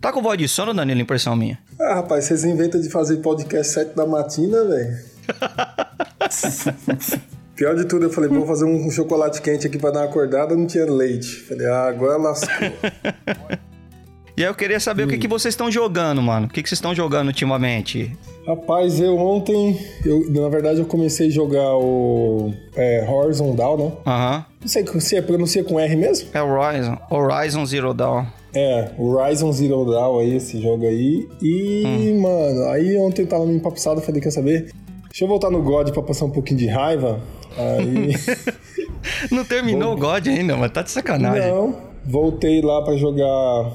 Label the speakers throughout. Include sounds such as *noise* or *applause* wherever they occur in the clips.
Speaker 1: Tá com voz de sono, Danilo? Impressão minha.
Speaker 2: Ah, rapaz, vocês inventam de fazer podcast 7 da matina, velho. *laughs* Pior de tudo, eu falei, vou fazer um chocolate quente aqui pra dar uma acordada, não tinha leite. Falei, ah, agora lascou. *laughs*
Speaker 1: E aí eu queria saber hum. o que, que vocês estão jogando, mano. O que, que vocês estão jogando ultimamente?
Speaker 2: Rapaz, eu ontem, eu, na verdade, eu comecei a jogar o é, Horizon Dawn, né?
Speaker 1: Aham. Uhum.
Speaker 2: Não sei se é pronuncia com R mesmo?
Speaker 1: É Horizon. Horizon Zero Dawn.
Speaker 2: É, Horizon Zero Dawn aí, esse jogo aí. E, hum. mano, aí ontem tava me empapuçado, falei, quer saber? Deixa eu voltar no God pra passar um pouquinho de raiva. Aí. *laughs*
Speaker 1: Não terminou Vou... o God ainda, mas tá de sacanagem.
Speaker 2: Não, voltei lá para jogar,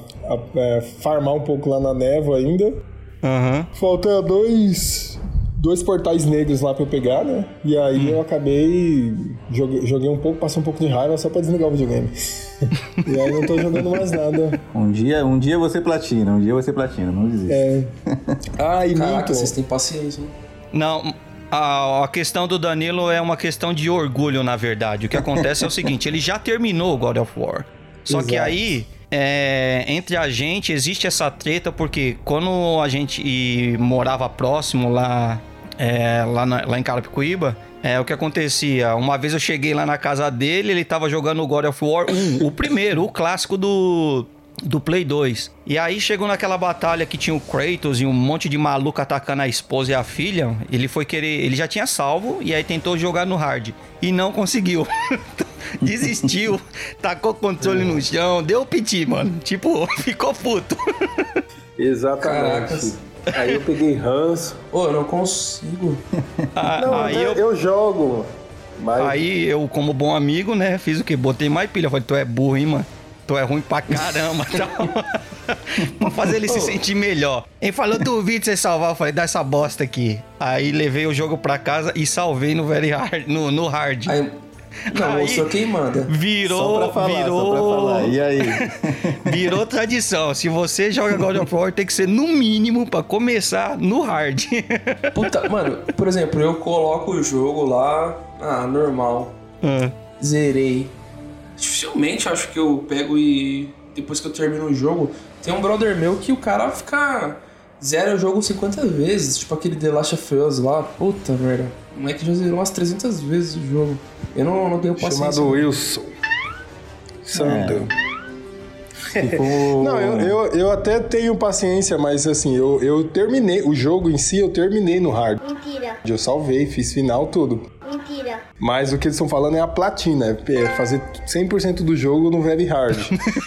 Speaker 2: é, farmar um pouco lá na névoa ainda.
Speaker 1: Uhum.
Speaker 2: Falta dois, dois portais negros lá pra eu pegar, né? E aí hum. eu acabei. Joguei, joguei, um pouco, passei um pouco de raiva só pra desligar o videogame. *laughs* e aí não tô jogando mais nada.
Speaker 3: Um dia, um dia você platina, um dia você platina, não desista.
Speaker 2: É. Ah, e
Speaker 4: Caraca, muito. vocês têm paciência, hein?
Speaker 1: Não, a, a, questão do Danilo é uma questão de orgulho, na verdade. O que acontece é o seguinte: ele já terminou o God of War. Só Exato. que aí, é, entre a gente, existe essa treta, porque quando a gente morava próximo lá, é, lá, na, lá em Carapicuíba, é o que acontecia. Uma vez eu cheguei lá na casa dele, ele tava jogando God of War 1, o primeiro, o clássico do, do Play 2. E aí chegou naquela batalha que tinha o Kratos e um monte de maluco atacando a esposa e a filha. Ele foi querer. Ele já tinha salvo e aí tentou jogar no hard. E não conseguiu. *laughs* Desistiu, *laughs* tacou o controle no chão, deu piti, mano. Tipo, *laughs* ficou puto.
Speaker 2: Exatamente. Caracas. Aí eu peguei ranço.
Speaker 4: Pô, eu não consigo.
Speaker 2: Ah, não, aí eu, eu jogo.
Speaker 1: Mas... Aí eu, como bom amigo, né, fiz o quê? Botei mais pilha. Falei, tu é burro, hein, mano? Tu é ruim pra caramba. *laughs* Então, pra fazer ele se sentir melhor. Ele falou, duvido você salvar. Eu falei, dá essa bosta aqui. Aí levei o jogo pra casa e salvei no very hard, no, no hard.
Speaker 4: Aí, não, aí, mostrou quem manda.
Speaker 1: Virou, só pra falar, virou, só pra falar.
Speaker 3: E aí? *laughs*
Speaker 1: Virou tradição. Se você joga God of War, tem que ser no mínimo pra começar no hard. *laughs*
Speaker 4: Puta, mano, por exemplo, eu coloco o jogo lá, ah, normal.
Speaker 1: Ah.
Speaker 4: Zerei. Dificilmente acho que eu pego e depois que eu termino o jogo, tem um brother meu que o cara fica zero o jogo 50 vezes, tipo aquele The Last of Us lá. Puta merda. O moleque já zerou umas 300 vezes o jogo. Eu não, não tenho paciência.
Speaker 2: Chamado Wilson. Santo. É. Ficou... não, eu, eu, eu, até tenho paciência, mas assim, eu, eu terminei. O jogo em si eu terminei no hard.
Speaker 5: Mentira.
Speaker 2: Eu salvei, fiz final, tudo.
Speaker 5: Mentira.
Speaker 2: Mas o que eles estão falando é a platina, é fazer 100% do jogo no very hard.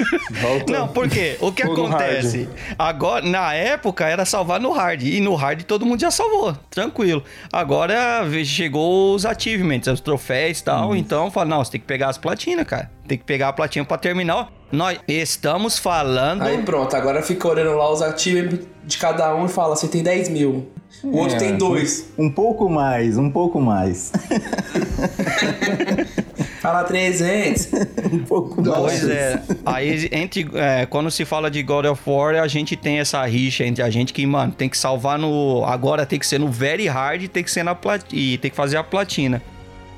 Speaker 2: *laughs*
Speaker 1: Não, porque o que acontece? Agora, na época era salvar no hard e no hard todo mundo já salvou, tranquilo. Agora chegou os achievements, os troféus e tal, hum. então fala, não, você tem que pegar as platinas, cara. Tem que pegar a platina para terminar. Nós estamos falando.
Speaker 4: Aí pronto, agora fica olhando lá os achievements de cada um e fala: você tem 10 mil. O outro é, tem dois.
Speaker 3: Um, um pouco mais, um pouco mais. *laughs*
Speaker 4: Fala 300. *laughs*
Speaker 3: um pouco
Speaker 1: mais. Pois é. Aí, entre, é, quando se fala de God of War, a gente tem essa rixa entre a gente que, mano, tem que salvar no. Agora tem que ser no Very Hard tem que ser na plat... e tem que fazer a platina.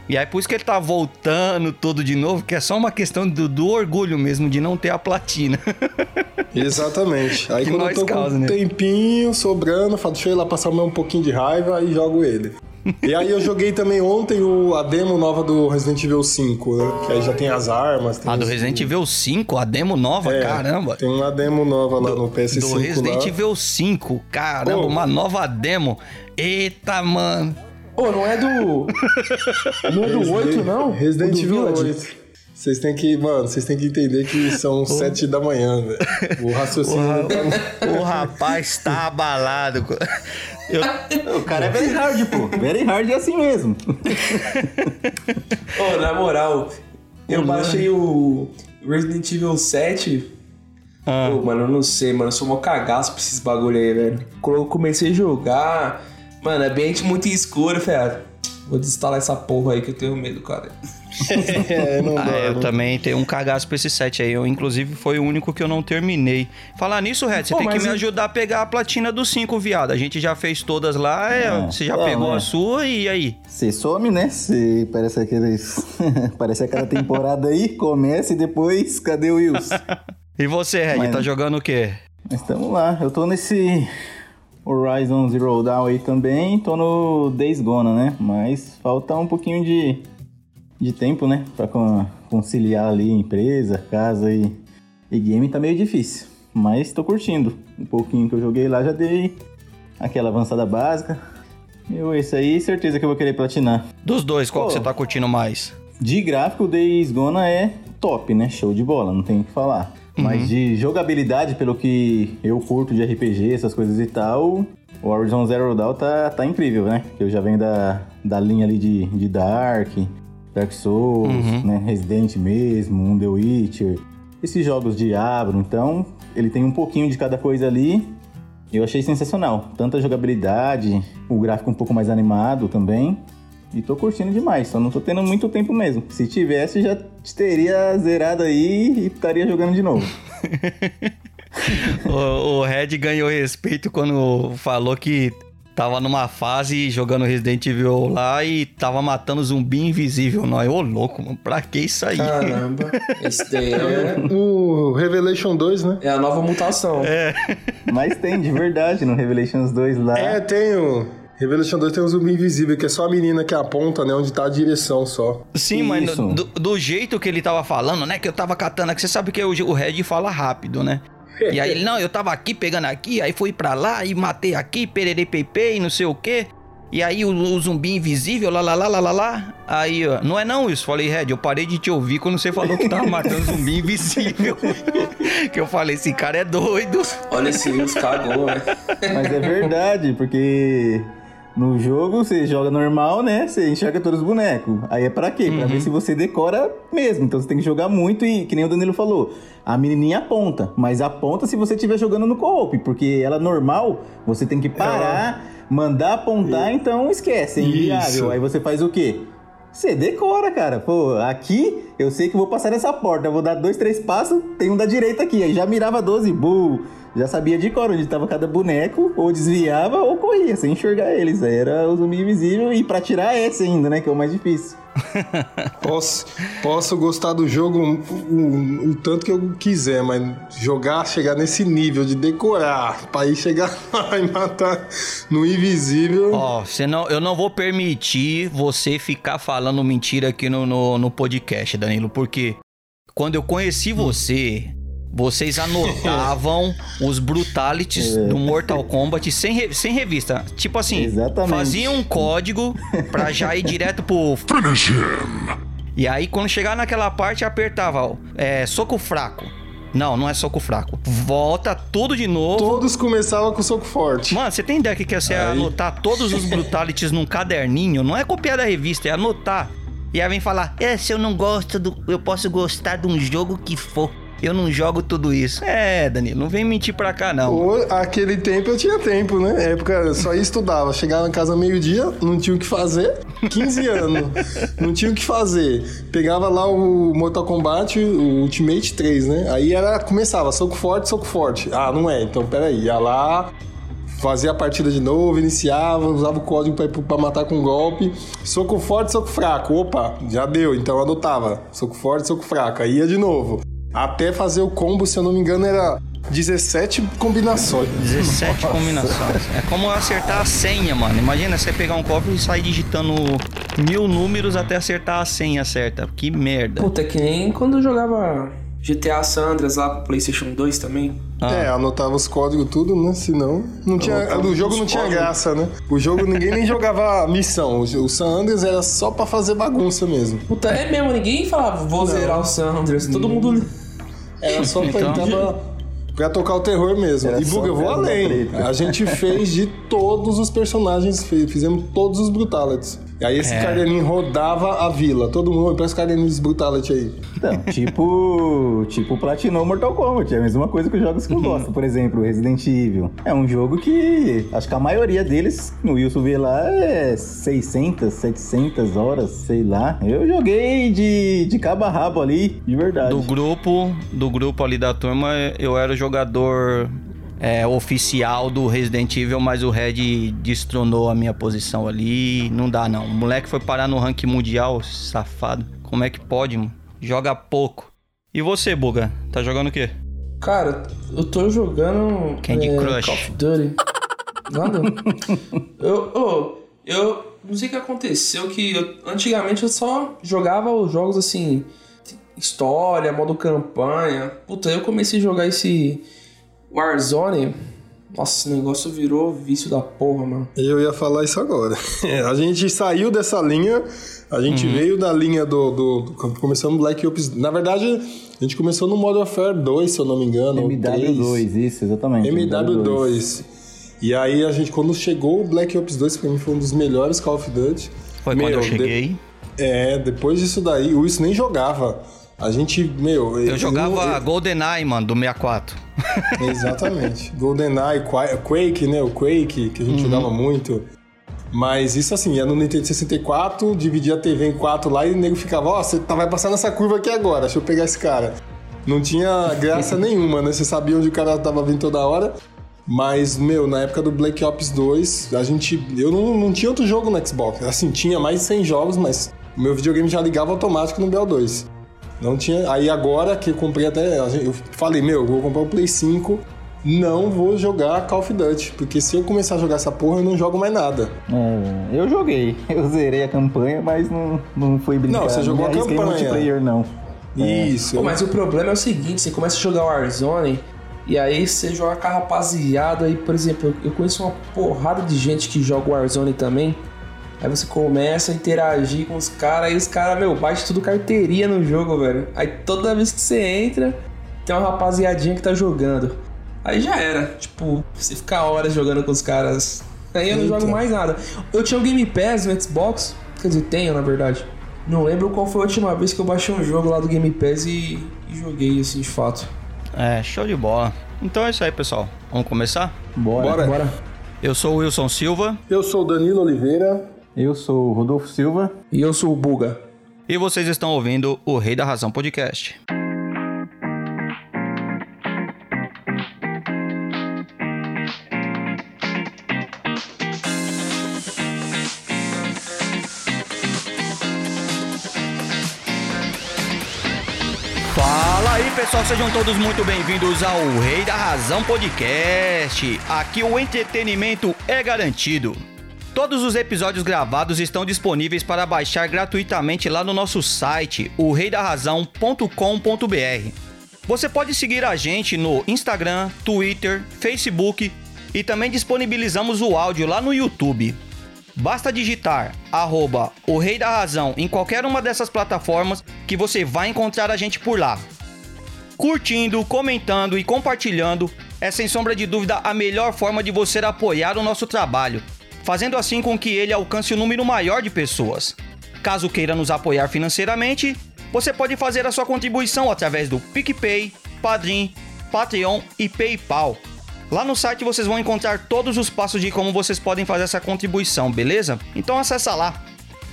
Speaker 1: E aí por isso que ele tá voltando tudo de novo, que é só uma questão do, do orgulho mesmo de não ter a platina. *laughs*
Speaker 2: Exatamente. Aí que quando eu tô causa, com um né? tempinho sobrando, falo, deixa eu ir lá passar um pouquinho de raiva e jogo ele. *laughs* e aí eu joguei também ontem o, a demo nova do Resident Evil 5, né? Que aí já tem as armas. Tem
Speaker 1: ah, do Resident Evil 5? A demo nova? É, caramba.
Speaker 2: Tem uma demo nova lá do, no PS5.
Speaker 1: Do Resident lá. Evil 5, caramba, uma nova demo. Eita, mano.
Speaker 4: Pô, oh, não é do. *laughs* Não é do 8, não?
Speaker 2: Resident Evil 8. Vocês têm que, mano, vocês têm que entender que são sete da manhã, velho. O *laughs* raciocínio. O,
Speaker 1: tá... o rapaz tá abalado. *laughs*
Speaker 3: Eu... O cara é very hard, pô. Very hard é assim mesmo.
Speaker 4: Ô, oh, na moral, eu baixei o Resident Evil 7. Ah. Pô, mano, eu não sei, mano. Eu sou mó cagaço pra esses bagulho aí, velho. Quando eu comecei a jogar. Mano, é ambiente muito escuro, velho. Vou desinstalar essa porra aí que eu tenho medo, cara. *laughs*
Speaker 1: é, não ah, eu não. também tenho um cagaço pra esse set aí. Eu, inclusive, foi o único que eu não terminei. Falar nisso, Red, você Pô, tem que me eu... ajudar a pegar a platina do 5, viado. A gente já fez todas lá, é, você já pegou a sua e aí?
Speaker 3: Você some, né? Você parece aqueles. *laughs* parece aquela temporada aí, começa e depois, cadê o Wilson? *laughs*
Speaker 1: e você, Red, mas... tá jogando o quê?
Speaker 3: Estamos lá. Eu tô nesse Horizon Zero Dawn aí também. Tô no Days Gone, né? Mas falta um pouquinho de, de tempo, né? Pra conciliar ali empresa, casa e, e game tá meio difícil. Mas tô curtindo. Um pouquinho que eu joguei lá já dei aquela avançada básica. Eu, esse aí, certeza que eu vou querer platinar.
Speaker 1: Dos dois, qual Pô, que você tá curtindo mais?
Speaker 3: De gráfico, o Days Gone é top, né? Show de bola, não tem o que falar. Uhum. Mas de jogabilidade, pelo que eu curto de RPG, essas coisas e tal, o Horizon Zero Dawn tá, tá incrível, né? Eu já venho da, da linha ali de, de Dark, Dark Souls, uhum. né? Resident mesmo, um The Witcher. Esses jogos Diablo, então ele tem um pouquinho de cada coisa ali. Eu achei sensacional. Tanta jogabilidade, o gráfico um pouco mais animado também. E tô curtindo demais, só não tô tendo muito tempo mesmo. Se tivesse, já teria zerado aí e estaria jogando de novo. *laughs*
Speaker 1: o, o Red ganhou respeito quando falou que tava numa fase jogando Resident Evil lá e tava matando zumbi invisível. Nós, ô louco, mano, pra que isso aí?
Speaker 4: Caramba, *laughs* esse daí é... *laughs*
Speaker 2: O Revelation 2, né?
Speaker 4: É a nova mutação.
Speaker 1: É.
Speaker 3: Mas tem, de verdade, no Revelations 2 lá.
Speaker 2: É, tem o... Revelation 2 tem um zumbi invisível, que é só a menina que aponta, né? Onde tá a direção só.
Speaker 1: Sim, mas do, do, jeito que ele tava falando, né? Que eu tava catando aqui, você sabe que o, o Red fala rápido, né? E aí ele, não, eu tava aqui pegando aqui, aí fui pra lá e matei aqui, pererei pepe e não sei o quê. E aí o, o, zumbi invisível, lá, lá, lá, lá, lá, lá. Aí, ó, não é não isso. Falei, Red, eu parei de te ouvir quando você falou que tava matando zumbi invisível. *laughs* que eu falei, esse cara é doido.
Speaker 4: Olha esse Rios cagou, né?
Speaker 3: Mas é verdade, porque no jogo, você joga normal, né? Você enxerga todos os bonecos. Aí é pra quê? Uhum. Pra ver uhum. se você decora mesmo. Então você tem que jogar muito e, que nem o Danilo falou, a menininha aponta. Mas aponta se você estiver jogando no co-op. Porque ela normal, você tem que parar, é. mandar apontar, e... então esquece. É inviável. Aí você faz o quê? Você decora, cara. Pô, aqui eu sei que vou passar nessa porta. Eu vou dar dois, três passos, tem um da direita aqui. Aí já mirava 12, bull já sabia de cor onde estava cada boneco, ou desviava ou corria, sem enxergar eles. Aí era o zumbi invisível e para tirar esse ainda, né? Que é o mais difícil. *laughs*
Speaker 2: posso, posso gostar do jogo o, tanto que eu quiser, mas jogar, chegar nesse nível de decorar, pra ir chegar *laughs* lá e matar no invisível.
Speaker 1: Ó, oh, não, eu não vou permitir você ficar falando mentira aqui no, no, no podcast, Danilo, porque quando eu conheci você, vocês anotavam *laughs* os brutalities é. do Mortal Kombat sem, re, sem revista. Tipo assim, Exatamente. faziam um código pra já ir direto pro. *laughs* Finish him! E aí, quando chegar naquela parte, apertava, ó, é, soco fraco. Não, não é soco fraco. Volta tudo de novo.
Speaker 2: Todos começavam com soco forte.
Speaker 1: Mano, você tem ideia que quer ser aí. anotar todos os *laughs* brutalities num caderninho? Não é copiar da revista, é anotar. E aí vem falar, é, se eu não gosto do. Eu posso gostar de um jogo que for eu não jogo tudo isso. É, Danilo, não vem mentir pra cá, não.
Speaker 2: Ou, aquele tempo eu tinha tempo, né? época só estudava. Chegava em casa meio-dia, não tinha o que fazer. 15 anos, não tinha o que fazer. Pegava lá o Mortal Kombat, o Ultimate 3, né? Aí era, começava, soco forte, soco forte. Ah, não é, então peraí. Ia lá, fazia a partida de novo, iniciava, usava o código para matar com golpe. Soco forte, soco fraco. Opa, já deu, então adotava. Soco forte, soco fraco. Aí ia de novo. Até fazer o combo, se eu não me engano, era 17 combinações.
Speaker 1: 17 Nossa. combinações. É como acertar a senha, mano. Imagina você pegar um copo e sair digitando mil números até acertar a senha certa. Que merda.
Speaker 4: Puta, é que nem quando eu jogava GTA Sandras lá pro PlayStation 2 também.
Speaker 2: Ah. É, anotava os códigos tudo, né? Senão. Não tinha, o jogo não tinha graça, né? O jogo ninguém nem jogava *laughs* missão. O San Andreas era só pra fazer bagunça mesmo.
Speaker 4: Puta, é mesmo, ninguém falava, vou não. zerar o San Andreas. Todo mundo
Speaker 2: era só pra então, tava pra tocar o terror mesmo. Era e Buga, eu vou além. A gente fez de todos os personagens, fizemos todos os Brutalities. E aí esse é. caderninho rodava a vila. Todo mundo, peça caderninhos Brutality aí.
Speaker 3: Então, *laughs* tipo, tipo Platinou Mortal Kombat. É a mesma coisa que os jogos que eu uhum. gosto. Por exemplo, Resident Evil. É um jogo que acho que a maioria deles, no Wilson vê lá, é 600, 700 horas, sei lá. Eu joguei de, de cabo a rabo ali, de verdade.
Speaker 1: Do grupo, do grupo ali da turma, eu era o jogador é, oficial do Resident Evil, mas o Red destronou a minha posição ali. Não dá, não. O moleque foi parar no ranking mundial, safado. Como é que pode, mano? Joga pouco. E você, Buga? Tá jogando o quê?
Speaker 4: Cara, eu tô jogando.
Speaker 1: Candy é, Crush.
Speaker 4: Call of Duty. Nada? *laughs* eu, oh, eu não sei o que aconteceu, que eu, antigamente eu só jogava os jogos assim. História, modo campanha. Puta, eu comecei a jogar esse Warzone. Nossa, esse negócio virou vício da porra, mano.
Speaker 2: Eu ia falar isso agora. *laughs* a gente saiu dessa linha, a gente uhum. veio da linha do, do, do. Começamos Black Ops. Na verdade, a gente começou no Modern Warfare 2, se eu não me engano.
Speaker 3: MW2, isso, exatamente.
Speaker 2: MW2. MW2. E aí a gente, quando chegou o Black Ops 2, pra mim foi um dos melhores Call of Duty.
Speaker 1: Foi meu, quando eu cheguei. De...
Speaker 2: É, depois disso daí, o Wilson nem jogava. A gente, meu.
Speaker 1: Eu, eu jogava eu... GoldenEye, mano, do 64. *laughs*
Speaker 2: Exatamente. GoldenEye, Quake, né? O Quake, que a gente uhum. jogava muito. Mas isso assim, ia no Nintendo 64, dividia a TV em quatro lá e o nego ficava, ó, oh, você tá, vai passar nessa curva aqui agora, deixa eu pegar esse cara. Não tinha graça *laughs* nenhuma, né? Você sabia onde o cara tava vindo toda hora. Mas, meu, na época do Black Ops 2, a gente. Eu não, não tinha outro jogo no Xbox. Assim, tinha mais de 100 jogos, mas o meu videogame já ligava automático no BO2. Não tinha. Aí agora que eu comprei até. Eu falei, meu, vou comprar o Play 5 não vou jogar Call of Duty, porque se eu começar a jogar essa porra, eu não jogo mais nada.
Speaker 3: É, eu joguei, *laughs* eu zerei a campanha, mas não, não foi brincar.
Speaker 2: Não, você jogou a campanha.
Speaker 3: multiplayer, não.
Speaker 4: Isso. É. Pô, mas o problema é o seguinte, você começa a jogar Warzone, e aí você joga com a rapaziada, e por exemplo, eu conheço uma porrada de gente que joga Warzone também, Aí você começa a interagir com os caras, aí os caras, meu, bate tudo carteirinha no jogo, velho. Aí toda vez que você entra, tem uma rapaziadinha que tá jogando. Aí já era. Tipo, você ficar horas jogando com os caras. Aí eu não Eita. jogo mais nada. Eu tinha o Game Pass no Xbox. Quer dizer, tenho na verdade. Não lembro qual foi a última vez que eu baixei um jogo lá do Game Pass e, e joguei assim de fato.
Speaker 1: É, show de bola. Então é isso aí, pessoal. Vamos começar?
Speaker 2: Bora. Bora. Bora.
Speaker 1: Eu sou o Wilson Silva.
Speaker 2: Eu sou o Danilo Oliveira.
Speaker 3: Eu sou o Rodolfo Silva.
Speaker 4: E eu sou o Buga.
Speaker 1: E vocês estão ouvindo o Rei da Razão Podcast. pessoal, sejam todos muito bem-vindos ao Rei da Razão Podcast. Aqui o entretenimento é garantido. Todos os episódios gravados estão disponíveis para baixar gratuitamente lá no nosso site, o reidarrazão.com.br. Você pode seguir a gente no Instagram, Twitter, Facebook e também disponibilizamos o áudio lá no YouTube. Basta digitar arroba o Rei da Razão em qualquer uma dessas plataformas que você vai encontrar a gente por lá curtindo, comentando e compartilhando é sem sombra de dúvida a melhor forma de você apoiar o nosso trabalho, fazendo assim com que ele alcance o um número maior de pessoas. Caso queira nos apoiar financeiramente, você pode fazer a sua contribuição através do PicPay, Padrim, Patreon e PayPal. Lá no site vocês vão encontrar todos os passos de como vocês podem fazer essa contribuição, beleza? Então acessa lá.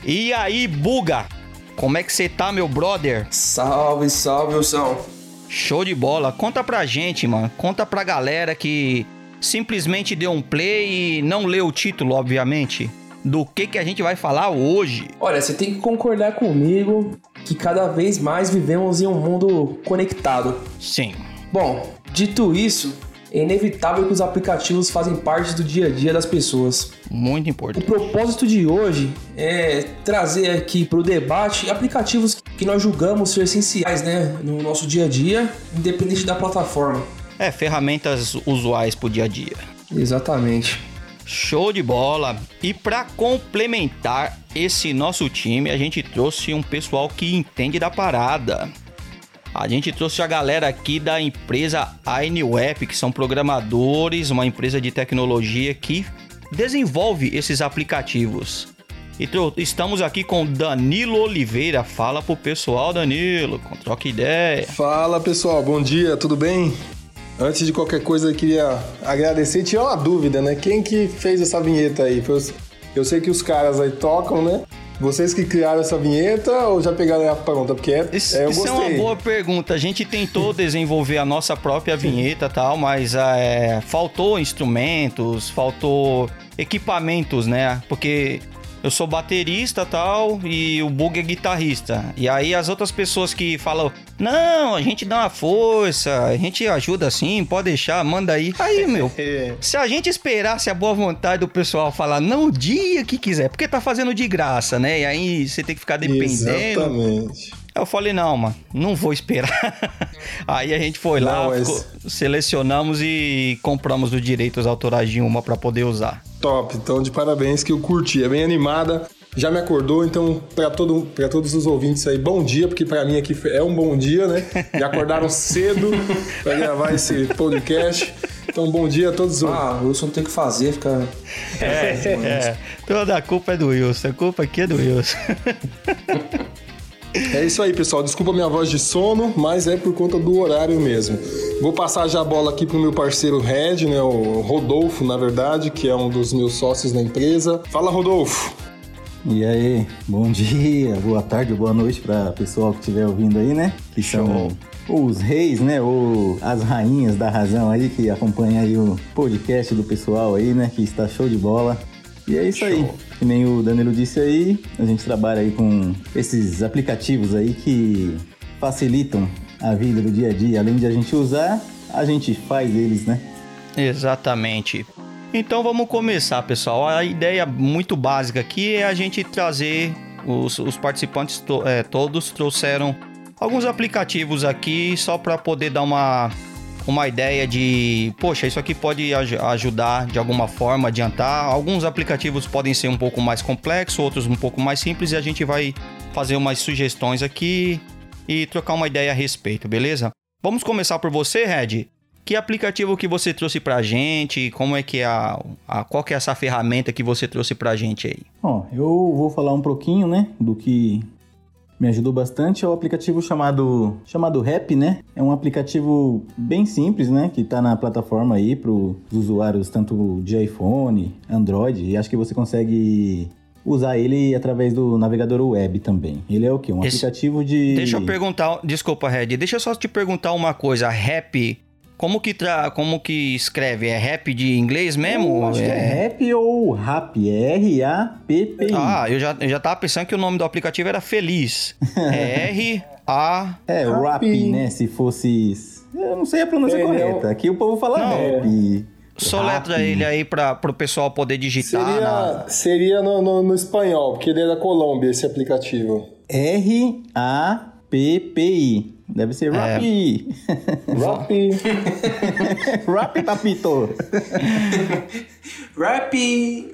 Speaker 1: E aí, Buga? Como é que você tá, meu brother?
Speaker 4: Salve, salve, Wilson.
Speaker 1: Show de bola. Conta pra gente, mano. Conta pra galera que simplesmente deu um play e não leu o título, obviamente. Do que, que a gente vai falar hoje.
Speaker 4: Olha, você tem que concordar comigo que cada vez mais vivemos em um mundo conectado.
Speaker 1: Sim.
Speaker 4: Bom, dito isso, é inevitável que os aplicativos fazem parte do dia a dia das pessoas.
Speaker 1: Muito importante.
Speaker 4: O propósito de hoje é trazer aqui para o debate aplicativos que nós julgamos ser essenciais né, no nosso dia a dia, independente da plataforma.
Speaker 1: É, ferramentas usuais para o dia a dia.
Speaker 4: Exatamente.
Speaker 1: Show de bola! E para complementar esse nosso time, a gente trouxe um pessoal que entende da parada. A gente trouxe a galera aqui da empresa ANWeb, que são programadores, uma empresa de tecnologia que desenvolve esses aplicativos. E estamos aqui com Danilo Oliveira. Fala pro pessoal, Danilo, troca ideia.
Speaker 2: Fala pessoal, bom dia, tudo bem? Antes de qualquer coisa, eu queria agradecer e tirar uma dúvida, né? Quem que fez essa vinheta aí? Eu sei que os caras aí tocam, né? Vocês que criaram essa vinheta ou já pegaram a pronta? Porque é,
Speaker 1: isso, é, isso é uma boa pergunta. A gente tentou desenvolver a nossa própria vinheta e tal, mas é, faltou instrumentos, faltou equipamentos, né? Porque eu sou baterista tal e o Bug é guitarrista. E aí as outras pessoas que falam, não, a gente dá uma força, a gente ajuda assim, pode deixar, manda aí. Aí, *laughs* meu, se a gente esperasse a boa vontade do pessoal falar, não o dia que quiser, porque tá fazendo de graça, né? E aí você tem que ficar dependendo.
Speaker 2: Exatamente.
Speaker 1: Eu falei, não, mano, não vou esperar. *laughs* Aí a gente foi lá, mas... selecionamos e compramos os direitos autorais de uma para poder usar.
Speaker 2: Top, então de parabéns que eu curti, é bem animada. Já me acordou, então para todo, todos os ouvintes aí, bom dia, porque para mim aqui é um bom dia, né? Me acordaram *laughs* cedo para gravar esse podcast. Então, bom dia a todos.
Speaker 4: Ah, o Wilson tem que fazer, ficar.
Speaker 1: É, *laughs* é, toda a culpa é do Wilson, a culpa aqui é do Wilson. *laughs*
Speaker 2: É isso aí, pessoal. Desculpa minha voz de sono, mas é por conta do horário mesmo. Vou passar já a bola aqui pro meu parceiro Red, né? O Rodolfo, na verdade, que é um dos meus sócios na empresa. Fala, Rodolfo.
Speaker 3: E aí, bom dia, boa tarde, boa noite para pessoal que estiver ouvindo aí, né? Que são os reis, né? Ou as rainhas da razão aí que acompanha aí o podcast do pessoal aí, né? Que está show de bola. E é isso show. aí. Que nem o Danilo disse aí, a gente trabalha aí com esses aplicativos aí que facilitam a vida do dia a dia. Além de a gente usar, a gente faz eles, né?
Speaker 1: Exatamente. Então vamos começar, pessoal. A ideia muito básica aqui é a gente trazer os, os participantes to, é, todos trouxeram alguns aplicativos aqui só para poder dar uma uma ideia de, poxa, isso aqui pode aj ajudar de alguma forma, adiantar. Alguns aplicativos podem ser um pouco mais complexos, outros um pouco mais simples, e a gente vai fazer umas sugestões aqui e trocar uma ideia a respeito, beleza? Vamos começar por você, Red. Que aplicativo que você trouxe pra gente? Como é que é a, a qual que é essa ferramenta que você trouxe pra gente aí?
Speaker 3: Bom, eu vou falar um pouquinho, né, do que me ajudou bastante é o aplicativo chamado chamado Rap, né? É um aplicativo bem simples, né? Que tá na plataforma aí para os usuários tanto de iPhone, Android, e acho que você consegue usar ele através do navegador web também. Ele é o quê? Um Esse... aplicativo de.
Speaker 1: Deixa eu perguntar, desculpa, Red, deixa eu só te perguntar uma coisa. Rap como que, tra... Como que escreve? É rap de inglês mesmo?
Speaker 3: Eu acho é... que é rap ou rap. É R-A-P-P-I.
Speaker 1: Ah, eu já, eu já tava pensando que o nome do aplicativo era Feliz. É R-A... *laughs*
Speaker 3: É, rap, né? Se fosse... Eu não sei a pronúncia é, correta. Não. Aqui o povo fala não. rap.
Speaker 1: Soletra ele aí para o pessoal poder digitar.
Speaker 2: Seria,
Speaker 1: na...
Speaker 2: seria no, no, no, espanhol, porque ele é da Colômbia, esse aplicativo.
Speaker 3: R-A-P-P-I. Deve ser *laughs* *laughs* *laughs* Rappi.
Speaker 2: É... Rappi.
Speaker 3: Rappi, papito.
Speaker 4: Rappi.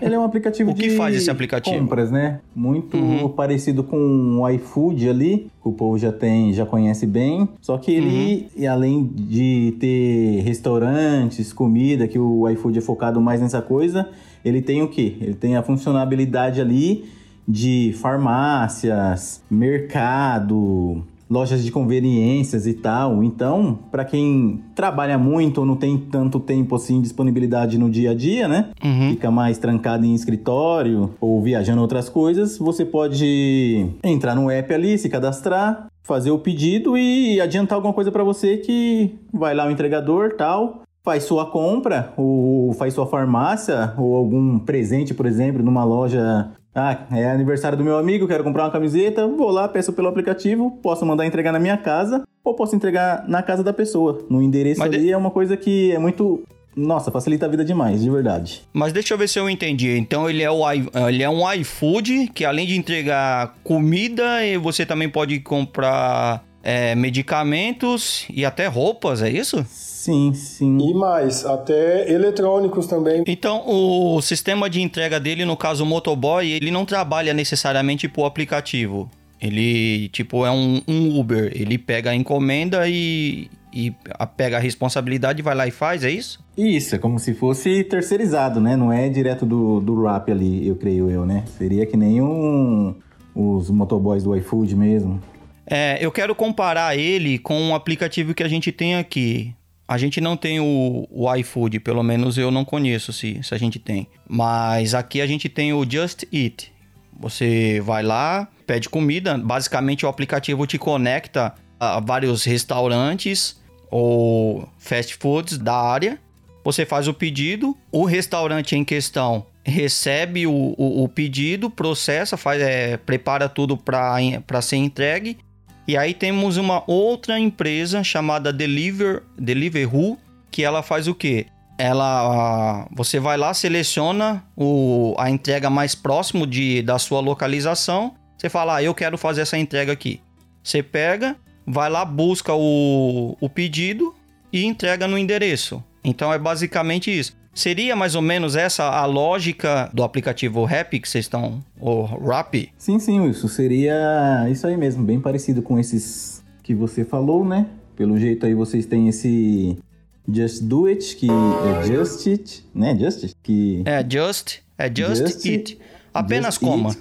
Speaker 3: Ele é um aplicativo
Speaker 1: o que
Speaker 3: de
Speaker 1: faz esse aplicativo?
Speaker 3: compras, né? Muito uhum. parecido com o iFood ali, que o povo já tem, já conhece bem. Só que ele, uhum. além de ter restaurantes, comida, que o iFood é focado mais nessa coisa, ele tem o quê? Ele tem a funcionalidade ali de farmácias, mercado, lojas de conveniências e tal. Então, para quem trabalha muito ou não tem tanto tempo assim disponibilidade no dia a dia, né? Uhum. Fica mais trancado em escritório ou viajando outras coisas, você pode entrar no app ali, se cadastrar, fazer o pedido e adiantar alguma coisa para você que vai lá o entregador, tal, faz sua compra, ou faz sua farmácia, ou algum presente, por exemplo, numa loja ah, é aniversário do meu amigo, quero comprar uma camiseta, vou lá, peço pelo aplicativo, posso mandar entregar na minha casa ou posso entregar na casa da pessoa. No endereço Mas ali de... é uma coisa que é muito nossa, facilita a vida demais, de verdade.
Speaker 1: Mas deixa eu ver se eu entendi. Então ele é, o, ele é um iFood que além de entregar comida, você também pode comprar é, medicamentos e até roupas, é isso?
Speaker 3: Sim, sim.
Speaker 2: E mais, até eletrônicos também.
Speaker 1: Então, o sistema de entrega dele, no caso o motoboy, ele não trabalha necessariamente por aplicativo. Ele, tipo, é um, um Uber. Ele pega a encomenda e, e pega a responsabilidade, vai lá e faz, é isso?
Speaker 3: Isso, é como se fosse terceirizado, né? Não é direto do, do rap ali, eu creio eu, né? Seria que nem um, os motoboys do iFood mesmo.
Speaker 1: É, eu quero comparar ele com um aplicativo que a gente tem aqui. A gente não tem o, o iFood, pelo menos eu não conheço se, se a gente tem. Mas aqui a gente tem o Just Eat. Você vai lá, pede comida, basicamente o aplicativo te conecta a vários restaurantes ou fast foods da área. Você faz o pedido, o restaurante em questão recebe o, o, o pedido, processa, faz, é, prepara tudo para ser entregue. E aí temos uma outra empresa chamada Deliver, Deliveroo, que ela faz o quê? Ela, você vai lá, seleciona o, a entrega mais próximo de, da sua localização. Você fala, ah, eu quero fazer essa entrega aqui. Você pega, vai lá, busca o, o pedido e entrega no endereço. Então é basicamente isso. Seria mais ou menos essa a lógica do aplicativo Rap que vocês estão. O Rap?
Speaker 3: Sim, sim, isso seria isso aí mesmo, bem parecido com esses que você falou, né? Pelo jeito aí vocês têm esse Just Do It, que é Just It, né? Just It, que...
Speaker 1: É, Just, é Just, just It. Apenas just coma. It.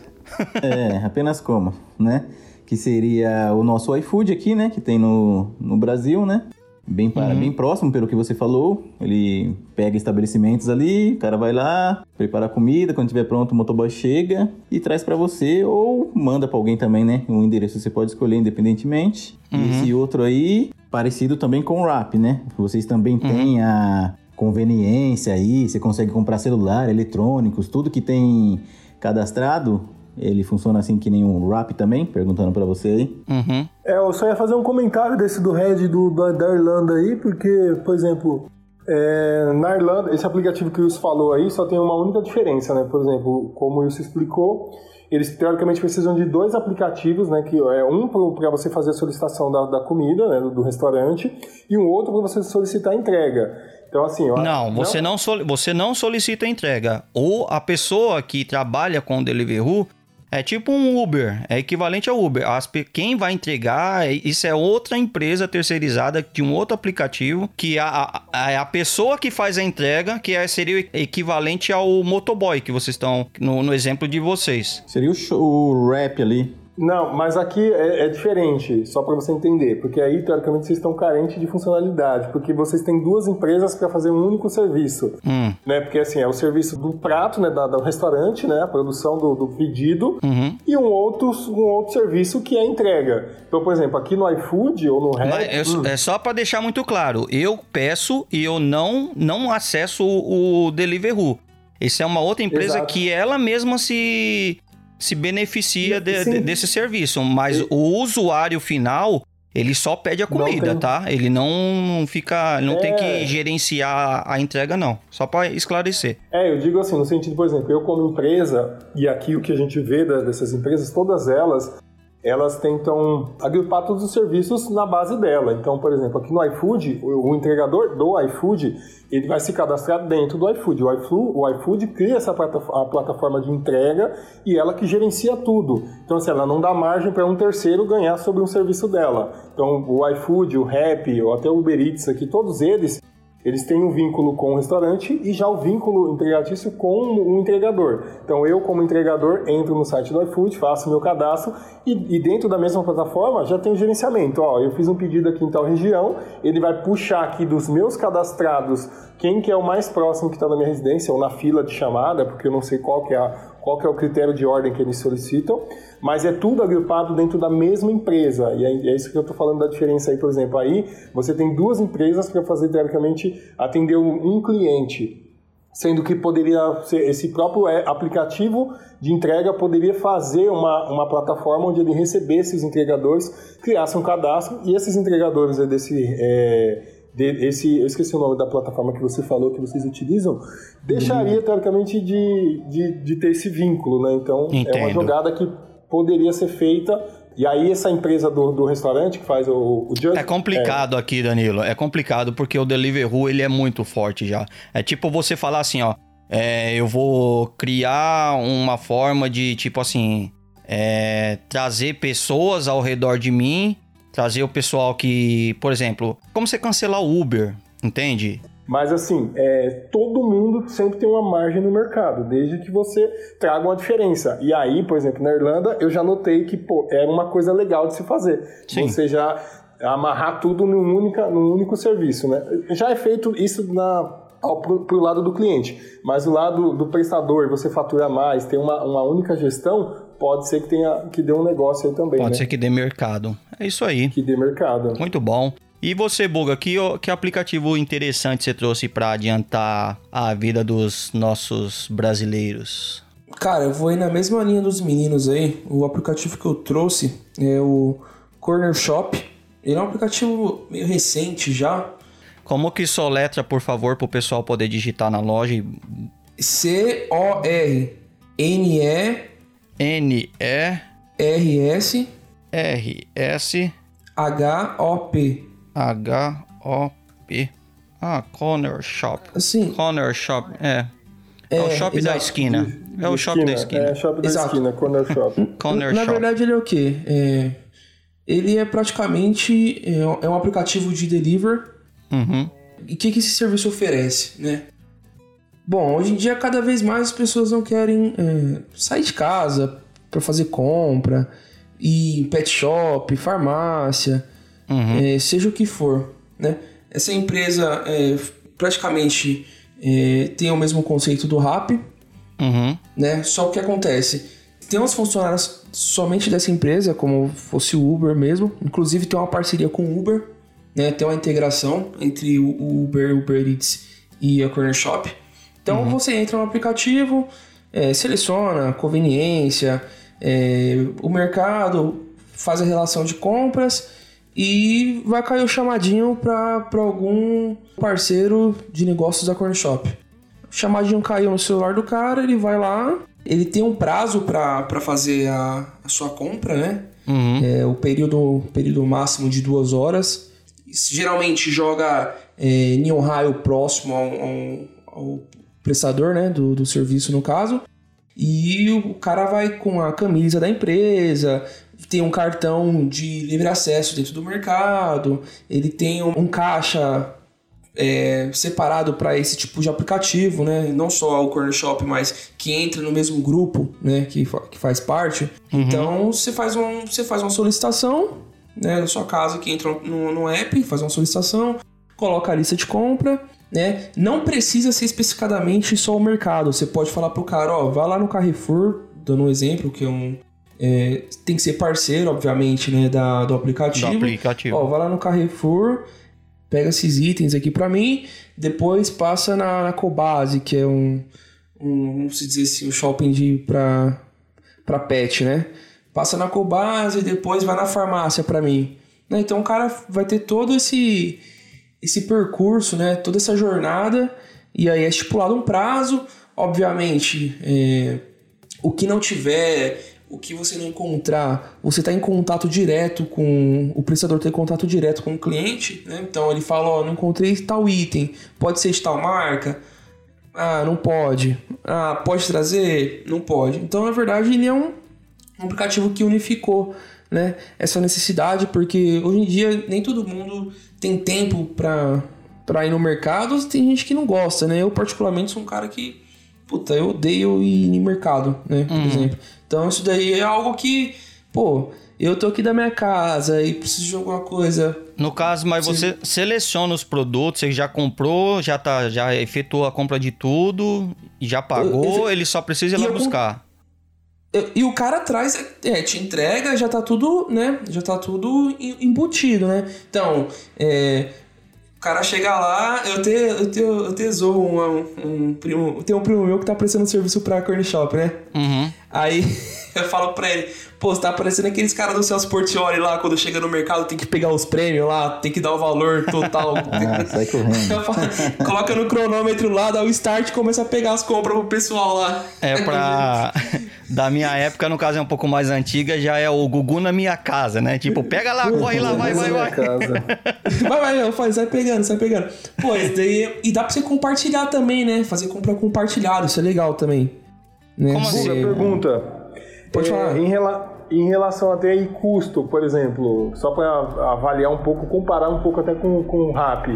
Speaker 1: *laughs*
Speaker 3: é, apenas coma, né? Que seria o nosso iFood aqui, né? Que tem no, no Brasil, né? Bem, para, uhum. bem próximo, pelo que você falou. Ele pega estabelecimentos ali, o cara vai lá, prepara a comida, quando estiver pronto o motoboy chega e traz para você ou manda para alguém também, né? Um endereço você pode escolher independentemente. Uhum. E esse outro aí, parecido também com o Rap, né? Vocês também uhum. têm a conveniência aí, você consegue comprar celular, eletrônicos, tudo que tem cadastrado, ele funciona assim que nem um rap também? Perguntando para você aí.
Speaker 2: Uhum. É, eu só ia fazer um comentário desse do Red do, da, da Irlanda aí, porque, por exemplo, é, na Irlanda, esse aplicativo que o Wilson falou aí só tem uma única diferença, né? Por exemplo, como o Wilson explicou, eles teoricamente precisam de dois aplicativos, né? Que é um para você fazer a solicitação da, da comida, né? Do, do restaurante, e um outro para você solicitar a entrega. Então, assim,
Speaker 1: eu não, você não, não você não solicita a entrega. Ou a pessoa que trabalha com o Deliveroo é tipo um Uber, é equivalente ao Uber. As, quem vai entregar, é, isso é outra empresa terceirizada de um outro aplicativo, que a, a, a pessoa que faz a entrega, que é, seria equivalente ao motoboy que vocês estão no, no exemplo de vocês.
Speaker 3: Seria o, show, o rap ali.
Speaker 2: Não, mas aqui é, é diferente, só para você entender, porque aí teoricamente vocês estão carentes de funcionalidade, porque vocês têm duas empresas para fazer um único serviço, hum. né? Porque assim é o serviço do prato, né, da, do restaurante, né, a produção do, do pedido, uhum. e um outro um outro serviço que é a entrega. Então, por exemplo, aqui no iFood ou no Red,
Speaker 1: hum. é só para deixar muito claro, eu peço e eu não não acesso o, o Deliveroo. Essa é uma outra empresa Exato. que ela mesma se se beneficia de, de, desse serviço, mas o usuário final ele só pede a comida, tem... tá? Ele não fica, não é... tem que é. gerenciar a entrega não, só para esclarecer.
Speaker 2: É, eu digo assim, no sentido, por exemplo, eu como empresa e aqui o que a gente vê dessas empresas, todas elas elas tentam agrupar todos os serviços na base dela. Então, por exemplo, aqui no iFood, o entregador do iFood, ele vai se cadastrar dentro do iFood. O iFood, o iFood cria essa a plataforma de entrega e ela que gerencia tudo. Então, assim, ela não dá margem para um terceiro ganhar sobre um serviço dela. Então, o iFood, o Rap, ou até o Uber Eats aqui, todos eles, eles têm um vínculo com o restaurante e já o vínculo empregatício com o entregador. Então eu, como entregador, entro no site do iFood, faço meu cadastro e, e dentro da mesma plataforma já tem o gerenciamento. Ó, eu fiz um pedido aqui em tal região, ele vai puxar aqui dos meus cadastrados quem que é o mais próximo que está na minha residência ou na fila de chamada, porque eu não sei qual que é a qual que é o critério de ordem que eles solicitam, mas é tudo agrupado dentro da mesma empresa. E é, é isso que eu estou falando da diferença aí, por exemplo. Aí você tem duas empresas para fazer, teoricamente, atender um cliente. Sendo que poderia ser esse próprio é, aplicativo de entrega poderia fazer uma, uma plataforma onde ele recebesse os entregadores, criasse um cadastro e esses entregadores desse, é, de, esse, eu esqueci o nome da plataforma que você falou que vocês utilizam, deixaria uhum. teoricamente de, de, de, ter esse vínculo, né? Então Entendo. é uma jogada que poderia ser feita. E aí essa empresa do, do restaurante que faz o, o
Speaker 1: É complicado é... aqui, Danilo. É complicado porque o Deliveroo ele é muito forte já. É tipo você falar assim, ó. É, eu vou criar uma forma de, tipo assim, é, trazer pessoas ao redor de mim Trazer o pessoal que, por exemplo, como você cancelar o Uber, entende?
Speaker 2: Mas assim, é, todo mundo sempre tem uma margem no mercado, desde que você traga uma diferença. E aí, por exemplo, na Irlanda, eu já notei que pô, era uma coisa legal de se fazer. Sim. Você já amarrar tudo num, única, num único serviço, né? Já é feito isso na para o lado do cliente, mas o lado do prestador, você fatura mais, tem uma, uma única gestão, pode ser que tenha que dê um negócio aí também.
Speaker 1: Pode
Speaker 2: né?
Speaker 1: ser que dê mercado. É isso aí.
Speaker 2: Que dê mercado.
Speaker 1: Muito bom. E você, Buga, que, que aplicativo interessante você trouxe para adiantar a vida dos nossos brasileiros?
Speaker 4: Cara, eu vou ir na mesma linha dos meninos aí. O aplicativo que eu trouxe é o Corner Shop. Ele é um aplicativo meio recente já.
Speaker 1: Como que soletra, por favor, para o pessoal poder digitar na loja?
Speaker 4: C-O-R-N-E...
Speaker 1: N-E...
Speaker 4: R-S...
Speaker 1: R-S...
Speaker 4: H-O-P.
Speaker 1: H-O-P. Ah, Corner Shop.
Speaker 4: Sim.
Speaker 1: Corner Shop, é. É, é o shop exato. da esquina. É o shop da esquina.
Speaker 2: É, shop da exato. esquina, Corner Shop. *laughs*
Speaker 1: corner
Speaker 4: Na
Speaker 1: shop.
Speaker 4: verdade, ele é o quê? É, ele é praticamente é, é um aplicativo de delivery.
Speaker 1: Uhum.
Speaker 4: E o que, que esse serviço oferece, né? Bom, hoje em dia cada vez mais as pessoas não querem é, sair de casa para fazer compra, ir em pet shop, farmácia
Speaker 1: uhum.
Speaker 4: é, seja o que for, né? Essa empresa é, praticamente é, tem o mesmo conceito do Rap,
Speaker 1: uhum.
Speaker 4: né? Só o que acontece, tem uns funcionários somente dessa empresa, como fosse o Uber mesmo, inclusive tem uma parceria com o Uber, né? Tem uma integração entre o Uber, o Uber Eats e a Corner Shop. Então uhum. você entra no aplicativo, é, seleciona conveniência, é, o mercado, faz a relação de compras e vai cair o chamadinho para algum parceiro de negócios da Corner Shop. O chamadinho caiu no celular do cara, ele vai lá, ele tem um prazo para fazer a, a, sua compra, né?
Speaker 1: Uhum.
Speaker 4: É, o período, período máximo de duas horas. Geralmente joga é, em um raio próximo ao, ao, ao prestador né, do, do serviço, no caso. E o cara vai com a camisa da empresa, tem um cartão de livre acesso dentro do mercado, ele tem um, caixa é, separado para esse tipo de aplicativo, né? Não só o Corner Shop, mas que entra no mesmo grupo, né? Que, que faz parte. Uhum. Então você faz, um, você faz uma solicitação, né? Da sua casa que entra no, no app, faz uma solicitação, coloca a lista de compra. Né? Não precisa ser especificadamente só o mercado. Você pode falar pro cara, ó, vai lá no Carrefour, dando um exemplo, que é um, é, tem que ser parceiro, obviamente, né, da, do aplicativo.
Speaker 1: Do aplicativo.
Speaker 4: Ó, vai lá no Carrefour, pega esses itens aqui para mim, depois passa na, na Cobase, que é um, um, vamos dizer assim, um shopping de para para pet, né? Passa na Cobase, depois vai na farmácia para mim. Né? Então o cara vai ter todo esse esse percurso, né? Toda essa jornada e aí é estipulado um prazo, obviamente. É, o que não tiver o que você não encontrar, você está em contato direto com o prestador tem contato direto com o cliente, né? Então ele fala, ó, oh, não encontrei tal item, pode ser de tal marca? Ah, não pode. Ah, pode trazer? Não pode. Então, na verdade, ele é um, um aplicativo que unificou, né, essa necessidade, porque hoje em dia nem todo mundo tem tempo para para ir no mercado, tem gente que não gosta, né? Eu particularmente sou um cara que puta, eu odeio ir no mercado, né, por uhum. exemplo. Então isso daí é algo que, pô, eu tô aqui da minha casa e preciso de alguma coisa.
Speaker 1: No caso, mas você seleciona os produtos, você já comprou, já tá, já efetuou a compra de tudo, já pagou, eu, ele só precisa ir lá buscar.
Speaker 4: E o cara traz, é, te entrega, já tá tudo, né? Já tá tudo embutido, né? Então, é, cara chega lá, eu te, eu te, eu te zoo um, um, primo. Tem um primo meu que tá prestando serviço pra Corn Shop, né?
Speaker 1: Uhum.
Speaker 4: Aí *laughs* eu falo pra ele, pô, você tá parecendo aqueles caras do Celso Portioli lá, quando chega no mercado tem que pegar os prêmios lá, tem que dar o valor total. *laughs*
Speaker 3: ah, sai correndo.
Speaker 4: Coloca no cronômetro lá, dá o start e começa a pegar as compras pro pessoal lá.
Speaker 1: É *laughs* pra. da minha época, no caso é um pouco mais antiga, já é o Gugu na minha casa, né? Tipo, pega lá, corre lá, *laughs* vai, vai, vai.
Speaker 4: vai, vai, não, faz, sai pegando, sai pegando. Pô, isso daí. E dá pra você compartilhar também, né? Fazer compra compartilhada, isso é legal também. Né?
Speaker 2: Como assim? pergunta.
Speaker 4: Pode é, falar.
Speaker 2: Em, rela... em relação até aí custo, por exemplo, só para avaliar um pouco, comparar um pouco até com, com o RAP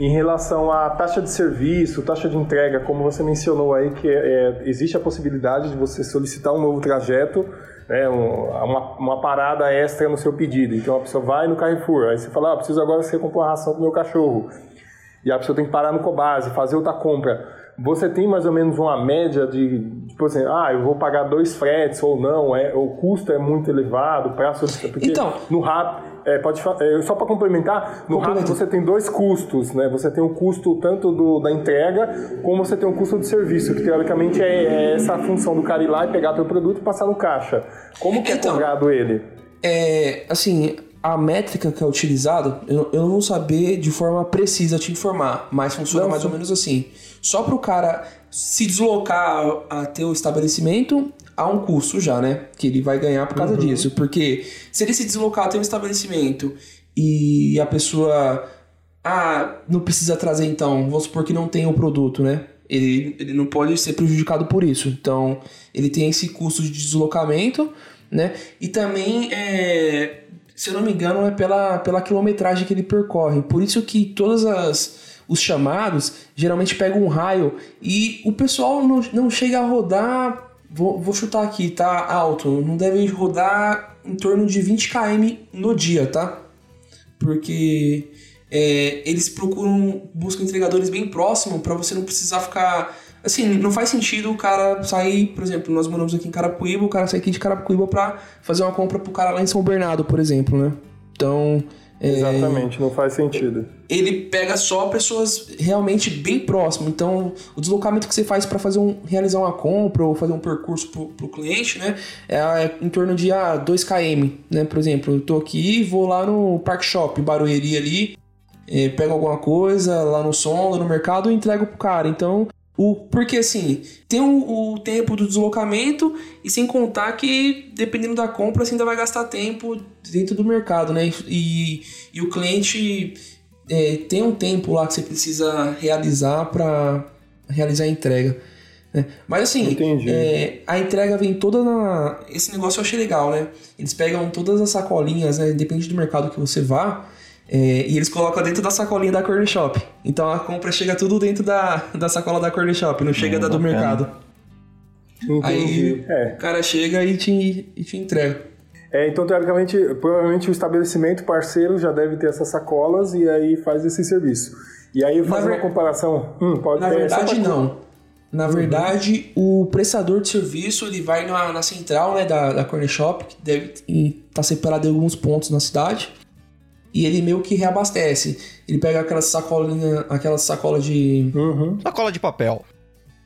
Speaker 2: em relação à taxa de serviço, taxa de entrega, como você mencionou aí, que é, existe a possibilidade de você solicitar um novo trajeto, né, uma, uma, parada extra no seu pedido. Então a pessoa vai no Carrefour, aí você fala, ah, preciso agora você comprar uma ração para o meu cachorro. E a pessoa tem que parar no Cobase, fazer outra compra. Você tem mais ou menos uma média de, tipo assim, ah, eu vou pagar dois fretes ou não, é, o custo é muito elevado para solicitar. Porque
Speaker 4: então,
Speaker 2: no RAP, É, pode é, só para complementar, no Rappi você tem dois custos, né? Você tem o custo tanto do, da entrega, como você tem o custo do serviço, que teoricamente é, é essa função do cara ir lá e pegar teu produto e passar no caixa. Como que é então, cobrado ele?
Speaker 4: É, assim, a métrica que é utilizada, eu, eu não vou saber de forma precisa te informar, mas funciona não, mais sim. ou menos assim. Só para o cara se deslocar até o estabelecimento, há um custo já, né? Que ele vai ganhar por causa uhum. disso. Porque se ele se deslocar até um estabelecimento e a pessoa. Ah, não precisa trazer então, vamos supor que não tem o produto, né? Ele, ele não pode ser prejudicado por isso. Então, ele tem esse custo de deslocamento, né? E também, é, se eu não me engano, é pela, pela quilometragem que ele percorre. Por isso que todas as os chamados geralmente pegam um raio e o pessoal não, não chega a rodar Vou, vou chutar aqui, tá alto. Não deve rodar em torno de 20 km no dia, tá? Porque é, eles procuram, buscam entregadores bem próximos para você não precisar ficar. Assim, não faz sentido o cara sair, por exemplo, nós moramos aqui em Carapuíba, o cara sair aqui de Carapuíba para fazer uma compra pro cara lá em São Bernardo, por exemplo, né? Então,
Speaker 2: Exatamente, é, não faz sentido.
Speaker 4: Ele pega só pessoas realmente bem próximas. Então, o deslocamento que você faz para fazer um, realizar uma compra ou fazer um percurso para o cliente, né, é, é, em torno de ah, 2 km, né? Por exemplo, eu tô aqui, vou lá no Park Shop, Barueri ali, é, pego alguma coisa lá no som, no mercado e entrego pro cara. Então, o, porque assim, tem o, o, tempo do deslocamento e sem contar que, dependendo da compra, você ainda vai gastar tempo dentro do mercado, né? E, e o cliente é, tem um tempo lá que você precisa realizar para realizar a entrega. Né? Mas assim, é, a entrega vem toda na. Esse negócio eu achei legal, né? Eles pegam todas as sacolinhas, né? Depende do mercado que você vá é, e eles colocam dentro da sacolinha da Corner Shop. Então a compra chega tudo dentro da, da sacola da Corner Shop, não chega hum, da do mercado. Entendi. Aí é. o cara chega e te, e te entrega.
Speaker 2: É, então, teoricamente, provavelmente o estabelecimento parceiro já deve ter essas sacolas e aí faz esse serviço. E aí faz ver... uma comparação. Hum, pode
Speaker 4: Na ter verdade, não. Na uhum. verdade, o prestador de serviço ele vai na, na central né, da, da Corner Shop, que deve estar tá separado em alguns pontos na cidade e ele meio que reabastece. Ele pega aquela sacolinha, aquela sacola de.
Speaker 1: Uhum. Sacola de papel.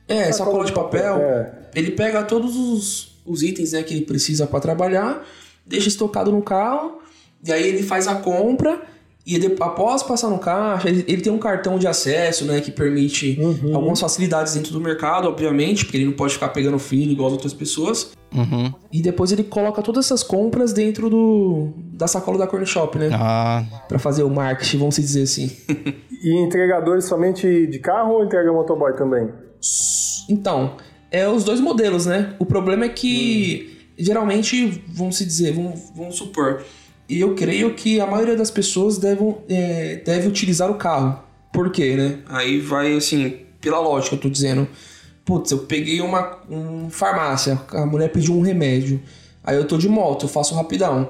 Speaker 4: É, sacola, sacola de papel. papel é. Ele pega todos os, os itens né, que ele precisa para trabalhar, deixa estocado no carro, e aí ele faz a compra e ele, após passar no caixa, ele, ele, tem um cartão de acesso, né, que permite uhum. algumas facilidades dentro do mercado, obviamente, porque ele não pode ficar pegando filho igual as outras pessoas. Uhum. E depois ele coloca todas essas compras dentro do da sacola da Corner Shop, né? Ah. Pra fazer o marketing, vamos dizer assim. *laughs*
Speaker 2: e entregadores somente de carro ou entrega motoboy também?
Speaker 4: Então, é os dois modelos, né? O problema é que, hum. geralmente, vamos se dizer, vamos, vamos supor e eu creio que a maioria das pessoas devem, é, deve utilizar o carro. Por quê, né? Aí vai assim, pela lógica, eu tô dizendo. Putz, eu peguei uma um farmácia, a mulher pediu um remédio. Aí eu tô de moto, eu faço rapidão.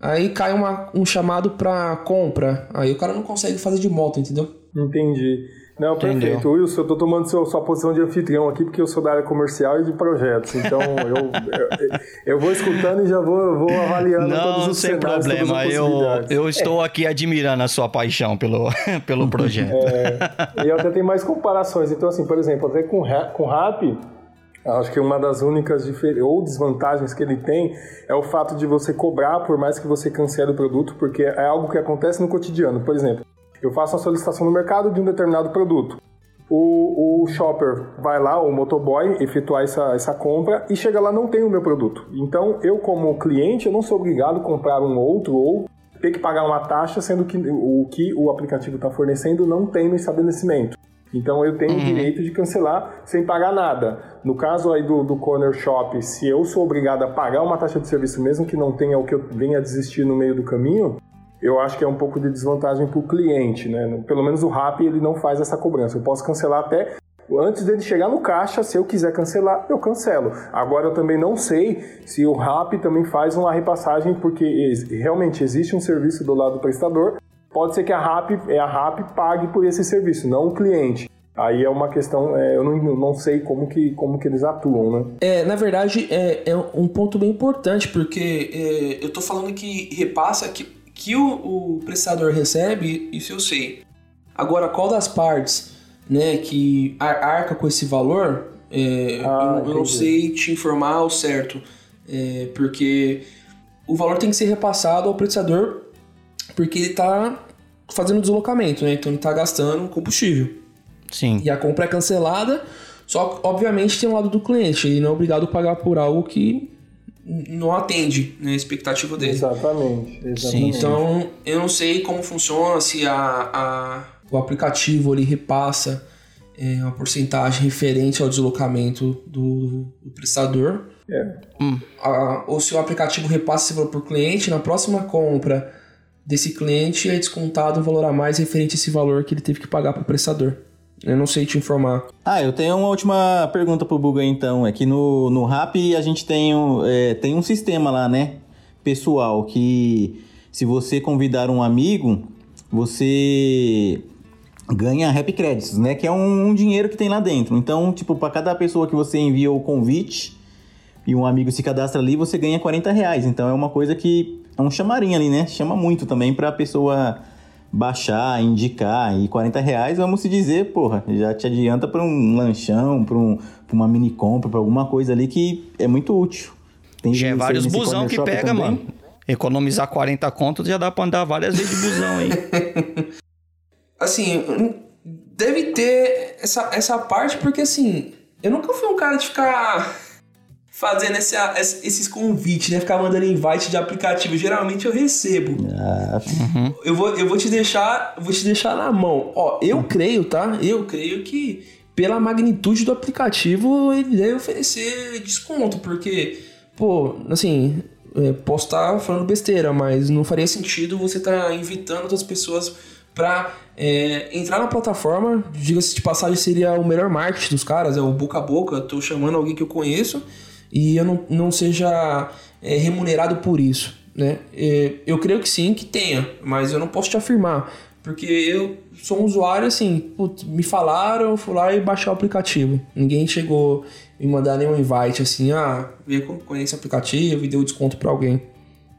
Speaker 4: Aí cai uma, um chamado pra compra. Aí o cara não consegue fazer de moto, entendeu?
Speaker 2: Entendi. Não, Entendeu? perfeito. Wilson, eu tô tomando seu, sua posição de anfitrião aqui porque eu sou da área comercial e de projetos. Então *laughs* eu, eu, eu, vou escutando e já vou, vou avaliando
Speaker 1: Não,
Speaker 2: todos os
Speaker 1: sem problema. Eu, eu estou é. aqui admirando a sua paixão pelo, *laughs* pelo projeto.
Speaker 2: É, e até tenho mais comparações. Então, assim, por exemplo, até com, com Rap, Acho que uma das únicas ou desvantagens que ele tem é o fato de você cobrar por mais que você cancele o produto, porque é algo que acontece no cotidiano. Por exemplo, eu faço a solicitação no mercado de um determinado produto. O, o shopper vai lá, o motoboy, efetuar essa, essa compra e chega lá não tem o meu produto. Então, eu como cliente, eu não sou obrigado a comprar um outro ou ter que pagar uma taxa, sendo que o que o aplicativo está fornecendo não tem no estabelecimento. Então eu tenho uhum. o direito de cancelar sem pagar nada. No caso aí do, do Corner Shop, se eu sou obrigado a pagar uma taxa de serviço, mesmo que não tenha o que eu venha a desistir no meio do caminho, eu acho que é um pouco de desvantagem para o cliente, né? Pelo menos o RAP ele não faz essa cobrança. Eu posso cancelar até antes dele chegar no caixa, se eu quiser cancelar, eu cancelo. Agora eu também não sei se o RAP também faz uma repassagem, porque realmente existe um serviço do lado do prestador. Pode ser que a RAP, é a RAP pague por esse serviço, não o cliente. Aí é uma questão, é, eu não, não sei como que, como que eles atuam, né?
Speaker 4: É, na verdade, é, é um ponto bem importante, porque é, eu tô falando que repassa que Que o, o prestador recebe, isso eu sei. Agora, qual das partes né, que arca com esse valor, é, ah, eu, eu, não sei te informar ao certo. É, porque o valor tem que ser repassado ao prestador porque ele está fazendo deslocamento, né? Então ele está gastando combustível.
Speaker 1: Sim.
Speaker 4: E a compra é cancelada, só que obviamente tem o lado do cliente, ele não é obrigado a pagar por algo que não atende né, a expectativa dele.
Speaker 2: Exatamente, exatamente.
Speaker 4: Então eu não sei como funciona, se a, a o aplicativo ele repassa é, uma porcentagem referente ao deslocamento do, do prestador.
Speaker 2: É.
Speaker 4: Hum. A, ou se o aplicativo repassa esse valor por cliente, na próxima compra desse cliente é descontado um valor a mais referente a esse valor que ele teve que pagar para o prestador. Eu não sei te informar.
Speaker 3: Ah, eu tenho uma última pergunta pro Buga então. É que no, no Rap a gente tem um, é, tem um sistema lá, né? Pessoal, que se você convidar um amigo, você ganha Rap Credits, né? Que é um, um dinheiro que tem lá dentro. Então, tipo, para cada pessoa que você envia o convite e um amigo se cadastra ali, você ganha 40 reais. Então é uma coisa que é um chamarim ali, né? Chama muito também pra pessoa baixar, indicar. E 40 reais, vamos se dizer, porra, já te adianta para um lanchão, para um, uma mini compra, para alguma coisa ali que é muito útil.
Speaker 1: Tem já é vários busão que pega, também. mano. Economizar 40 contos já dá pra andar várias vezes de busão aí. *laughs*
Speaker 4: assim, deve ter essa, essa parte, porque assim, eu nunca fui um cara de ficar fazendo essa, esses convites, né? Ficar mandando invite de aplicativo. Geralmente eu recebo.
Speaker 3: Ah,
Speaker 4: uhum. eu, vou, eu vou te deixar. Vou te deixar na mão. Ó, eu creio, tá? Eu creio que pela magnitude do aplicativo ele deve oferecer desconto, porque, pô, assim, é, posso estar falando besteira, mas não faria sentido você estar tá invitando outras pessoas para é, entrar na plataforma, diga-se de passagem, seria o melhor marketing dos caras, é o boca a boca, tô chamando alguém que eu conheço e eu não, não seja é, remunerado por isso, né? É, eu creio que sim, que tenha, mas eu não posso te afirmar, porque eu sou um usuário assim, putz, me falaram, eu fui lá e baixei o aplicativo. Ninguém chegou me mandar nenhum invite assim, ah, vê como conhece o aplicativo e deu desconto para alguém.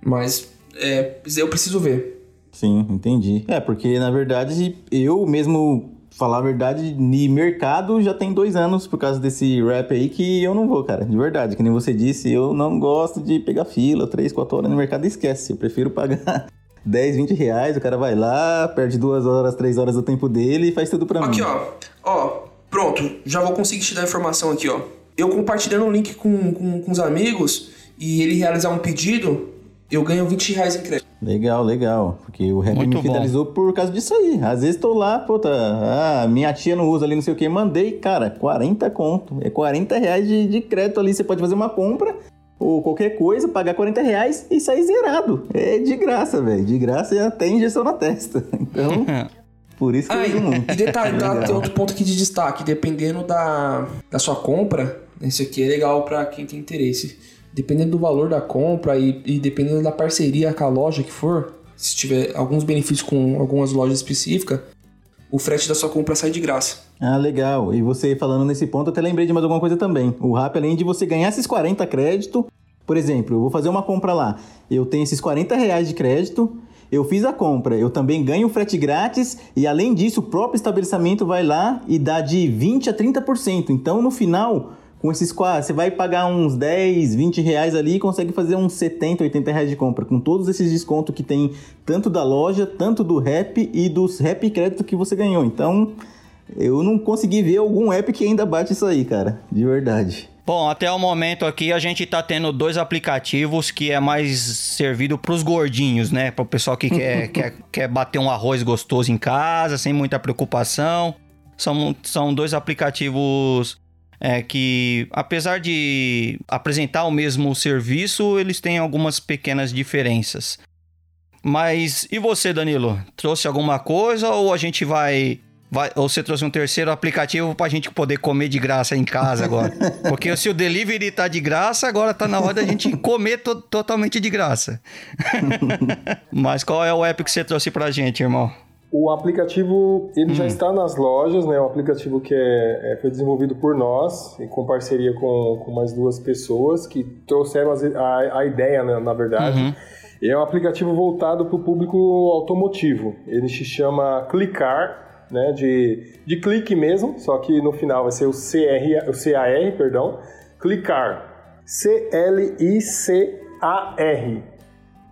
Speaker 4: Mas é, eu preciso ver.
Speaker 3: Sim, entendi. É, porque na verdade eu mesmo, falar a verdade, de mercado já tem dois anos por causa desse rap aí que eu não vou, cara. De verdade, que nem você disse, eu não gosto de pegar fila, três, quatro horas no mercado esquece. Eu prefiro pagar *laughs* 10, 20 reais, o cara vai lá, perde duas horas, três horas do tempo dele e faz tudo pra
Speaker 4: aqui,
Speaker 3: mim.
Speaker 4: Aqui, ó. Ó, pronto. Já vou conseguir te dar informação aqui, ó. Eu compartilhando o link com, com, com os amigos e ele realizar um pedido, eu ganho 20 reais em crédito.
Speaker 3: Legal, legal. Porque o rap me fidelizou bom. por causa disso aí. Às vezes tô lá, puta, ah, minha tia não usa ali, não sei o que, mandei, cara, 40 conto. É 40 reais de, de crédito ali. Você pode fazer uma compra ou qualquer coisa, pagar 40 reais e sair zerado. É de graça, velho. De graça e até injeção na testa. *laughs* Então. *laughs* Por isso que ah, eu uso muito.
Speaker 4: E detalhe, tá, tem outro ponto aqui de destaque. Dependendo da, da sua compra, esse aqui é legal para quem tem interesse dependendo do valor da compra e, e dependendo da parceria com a loja que for, se tiver alguns benefícios com algumas lojas específicas, o frete da sua compra sai de graça.
Speaker 3: Ah, legal. E você falando nesse ponto, até lembrei de mais alguma coisa também. O Rap, além de você ganhar esses 40 créditos, por exemplo, eu vou fazer uma compra lá, eu tenho esses 40 reais de crédito, eu fiz a compra, eu também ganho frete grátis e além disso, o próprio estabelecimento vai lá e dá de 20 a 30%. Então, no final, com esses quase, você vai pagar uns 10, 20 reais ali e consegue fazer uns 70, 80 reais de compra. Com todos esses descontos que tem tanto da loja, tanto do rap e dos rap crédito que você ganhou. Então, eu não consegui ver algum app que ainda bate isso aí, cara. De verdade.
Speaker 1: Bom, até o momento aqui a gente tá tendo dois aplicativos que é mais servido pros gordinhos, né? Para o pessoal que quer, *laughs* quer, quer bater um arroz gostoso em casa, sem muita preocupação. São, são dois aplicativos é que, apesar de apresentar o mesmo serviço, eles têm algumas pequenas diferenças. Mas e você, Danilo? Trouxe alguma coisa ou a gente vai. vai ou você trouxe um terceiro aplicativo para a gente poder comer de graça em casa agora? *laughs* Porque se o delivery tá de graça, agora tá na hora da gente comer to totalmente de graça. *laughs* Mas qual é o app que você trouxe pra gente, irmão?
Speaker 2: O aplicativo ele hum. já está nas lojas, né? É um aplicativo que é, é, foi desenvolvido por nós e com parceria com, com mais duas pessoas que trouxeram a, a ideia, né, na verdade. Uhum. É um aplicativo voltado para o público automotivo. Ele se chama Clicar, né, de, de clique mesmo, só que no final vai ser o, CR, o CAR, perdão, Clicar. C-L-I-C-A-R.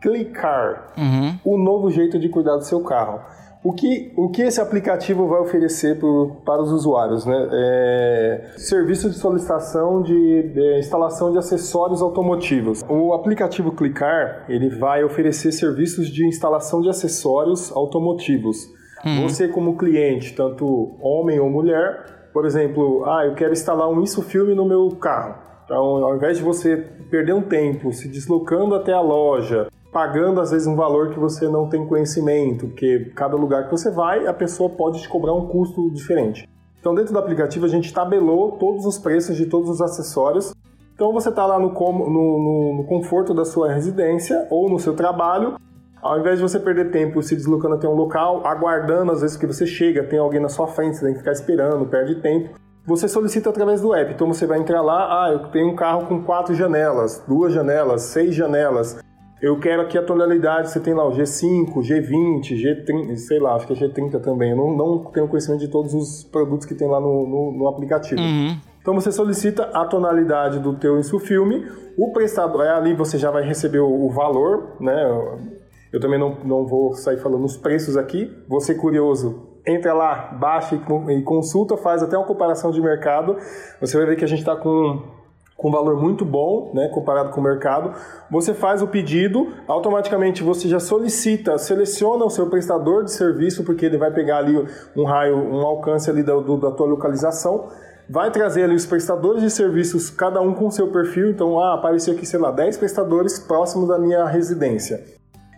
Speaker 2: Clicar. Uhum. O novo jeito de cuidar do seu carro. O que, o que esse aplicativo vai oferecer pro, para os usuários? Né? É, serviço de solicitação de, de, instalação de acessórios automotivos. O aplicativo Clicar ele vai oferecer serviços de instalação de acessórios automotivos. Uhum. Você como cliente, tanto homem ou mulher, por exemplo, ah, eu quero instalar um isso filme no meu carro. Então, ao invés de você perder um tempo se deslocando até a loja, pagando às vezes um valor que você não tem conhecimento, porque cada lugar que você vai, a pessoa pode te cobrar um custo diferente. Então, dentro do aplicativo, a gente tabelou todos os preços de todos os acessórios. Então, você está lá no, no, no, no conforto da sua residência ou no seu trabalho, ao invés de você perder tempo se deslocando até um local, aguardando às vezes que você chega, tem alguém na sua frente, você tem que ficar esperando, perde tempo. Você solicita através do app. Então você vai entrar lá, ah, eu tenho um carro com quatro janelas, duas janelas, seis janelas. Eu quero aqui a tonalidade, você tem lá o G5, G20, G30, sei lá, acho que é G30 também. Eu não, não tenho conhecimento de todos os produtos que tem lá no, no, no aplicativo. Uhum. Então você solicita a tonalidade do teu insufilme, o prestador, é ali você já vai receber o, o valor, né? Eu também não, não vou sair falando os preços aqui. Você curioso, entra lá, baixa e, consulta, faz até uma comparação de mercado. Você vai ver que a gente está com com valor muito bom, né, comparado com o mercado. Você faz o pedido, automaticamente você já solicita, seleciona o seu prestador de serviço, porque ele vai pegar ali um raio, um alcance ali da, do, da tua localização, vai trazer ali os prestadores de serviços, cada um com seu perfil. Então, ah, apareceu aqui, sei lá, 10 prestadores próximos da minha residência.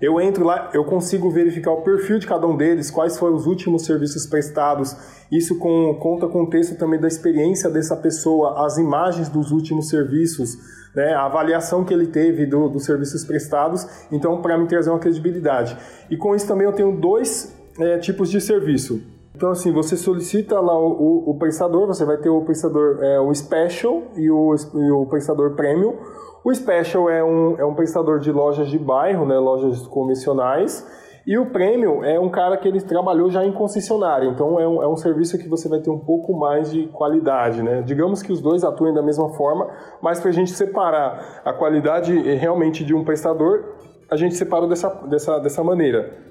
Speaker 2: Eu entro lá, eu consigo verificar o perfil de cada um deles, quais foram os últimos serviços prestados. Isso com, conta com o texto também da experiência dessa pessoa, as imagens dos últimos serviços, né, a avaliação que ele teve do, dos serviços prestados. Então, para me trazer uma credibilidade. E com isso também eu tenho dois é, tipos de serviço. Então, assim, você solicita lá o, o, o prestador, você vai ter o prestador, é, o Special e o, e o prestador Premium. O Special é um, é um prestador de lojas de bairro, né, lojas convencionais, e o Premium é um cara que ele trabalhou já em concessionária, então é um, é um serviço que você vai ter um pouco mais de qualidade, né? Digamos que os dois atuem da mesma forma, mas para a gente separar a qualidade realmente de um prestador, a gente separou dessa, dessa, dessa maneira.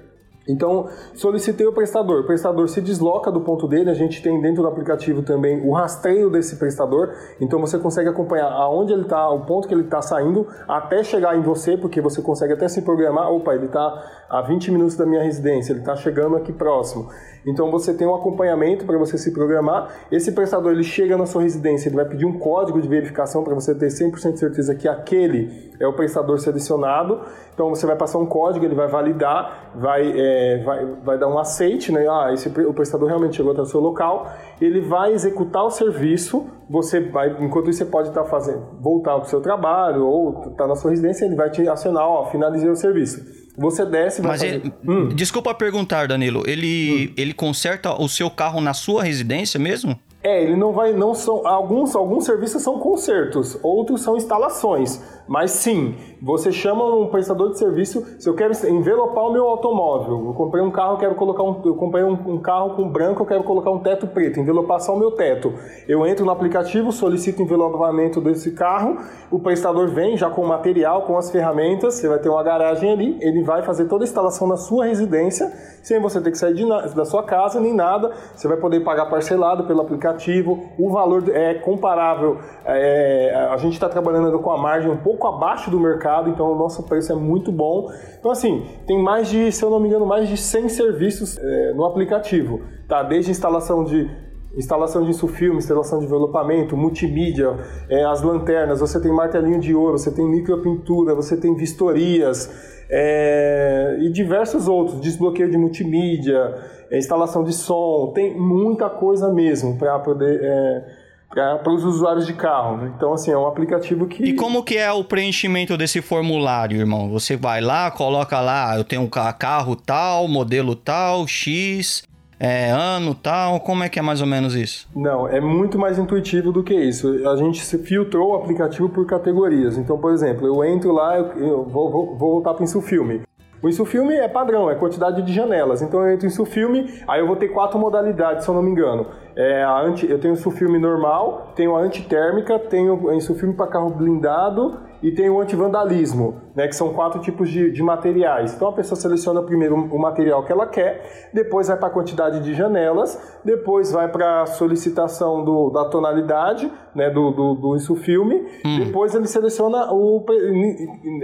Speaker 2: Então, solicitei o prestador. O prestador se desloca do ponto dele. A gente tem dentro do aplicativo também o rastreio desse prestador. Então, você consegue acompanhar aonde ele está, o ponto que ele está saindo, até chegar em você, porque você consegue até se programar. Opa, ele está a 20 minutos da minha residência, ele está chegando aqui próximo. Então você tem um acompanhamento para você se programar. Esse prestador ele chega na sua residência, ele vai pedir um código de verificação para você ter 100% de certeza que aquele é o prestador selecionado. Então você vai passar um código, ele vai validar, vai, é, vai, vai dar um aceite, né? Ah, esse, o prestador realmente chegou até o seu local. Ele vai executar o serviço. Você vai, enquanto isso, você pode estar tá fazendo, voltar para o seu trabalho ou estar tá na sua residência, ele vai te acionar, ó, finalizei o serviço. Você desce, vai
Speaker 1: Mas fazer... ele, hum. desculpa perguntar, Danilo, ele, hum. ele conserta o seu carro na sua residência mesmo?
Speaker 2: É, ele não vai, não são alguns alguns serviços são consertos, outros são instalações. Mas sim, você chama um prestador de serviço, se eu quero envelopar o meu automóvel, eu comprei um carro, quero colocar um, eu comprei um, um, carro com branco, eu quero colocar um teto preto, envelopar só o meu teto. Eu entro no aplicativo, solicito envelopamento desse carro, o prestador vem já com o material, com as ferramentas, você vai ter uma garagem ali, ele vai fazer toda a instalação na sua residência, sem você ter que sair da sua casa nem nada, você vai poder pagar parcelado pelo aplicativo, o valor é comparável, é, a gente está trabalhando com a margem um pouco pouco abaixo do mercado, então o nosso preço é muito bom. Então, assim, tem mais de, se eu não me engano, mais de 100 serviços é, no aplicativo, tá? Desde instalação de instalação de insufilme, instalação de envelopamento, multimídia, é, as lanternas, você tem martelinho de ouro, você tem micropintura, você tem vistorias é, e diversos outros, desbloqueio de multimídia, é, instalação de som, tem muita coisa mesmo para poder é, para os usuários de carro. Né? Então, assim, é um aplicativo que.
Speaker 1: E como que é o preenchimento desse formulário, irmão? Você vai lá, coloca lá, eu tenho um carro tal, modelo tal, X. é, ano tal? Como é que é mais ou menos isso?
Speaker 2: Não, é muito mais intuitivo do que isso. A gente filtrou o aplicativo por categorias. Então, por exemplo, eu entro lá, eu, eu vou, vou, vou voltar para o filme. O Insufilme é padrão, é quantidade de janelas. Então eu entro em Insufilme, aí eu vou ter quatro modalidades, se eu não me engano. É a anti, eu tenho o Insufilme normal, tenho a antitérmica, tenho o Insufilme para carro blindado e tem o antivandalismo, né, que são quatro tipos de, de, materiais. Então a pessoa seleciona primeiro o material que ela quer, depois vai para a quantidade de janelas, depois vai para a solicitação do, da tonalidade, né, do, do, do isso filme, hum. depois ele seleciona o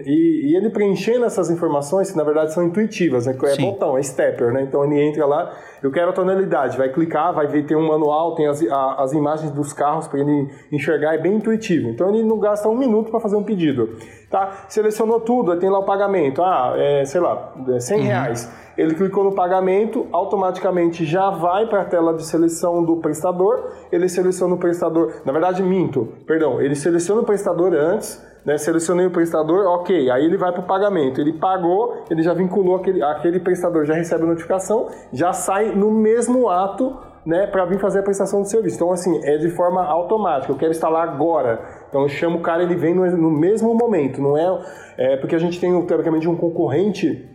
Speaker 2: e, e, ele preenchendo essas informações que na verdade são intuitivas, né, é botão, é stepper, né, então ele entra lá eu quero a tonalidade, vai clicar, vai ver, tem um manual, tem as, a, as imagens dos carros para ele enxergar, é bem intuitivo. Então ele não gasta um minuto para fazer um pedido. Tá? Selecionou tudo, tem lá o pagamento, ah, é, sei lá, é 100 uhum. reais. Ele clicou no pagamento, automaticamente já vai para a tela de seleção do prestador, ele seleciona o prestador, na verdade minto, perdão, ele seleciona o prestador antes, né, selecionei o prestador, ok, aí ele vai para o pagamento. Ele pagou, ele já vinculou aquele, aquele prestador, já recebe a notificação, já sai no mesmo ato né, para vir fazer a prestação do serviço. Então, assim, é de forma automática. Eu quero instalar agora. Então, eu chamo o cara, ele vem no, no mesmo momento. Não é, é porque a gente tem, teoricamente, um concorrente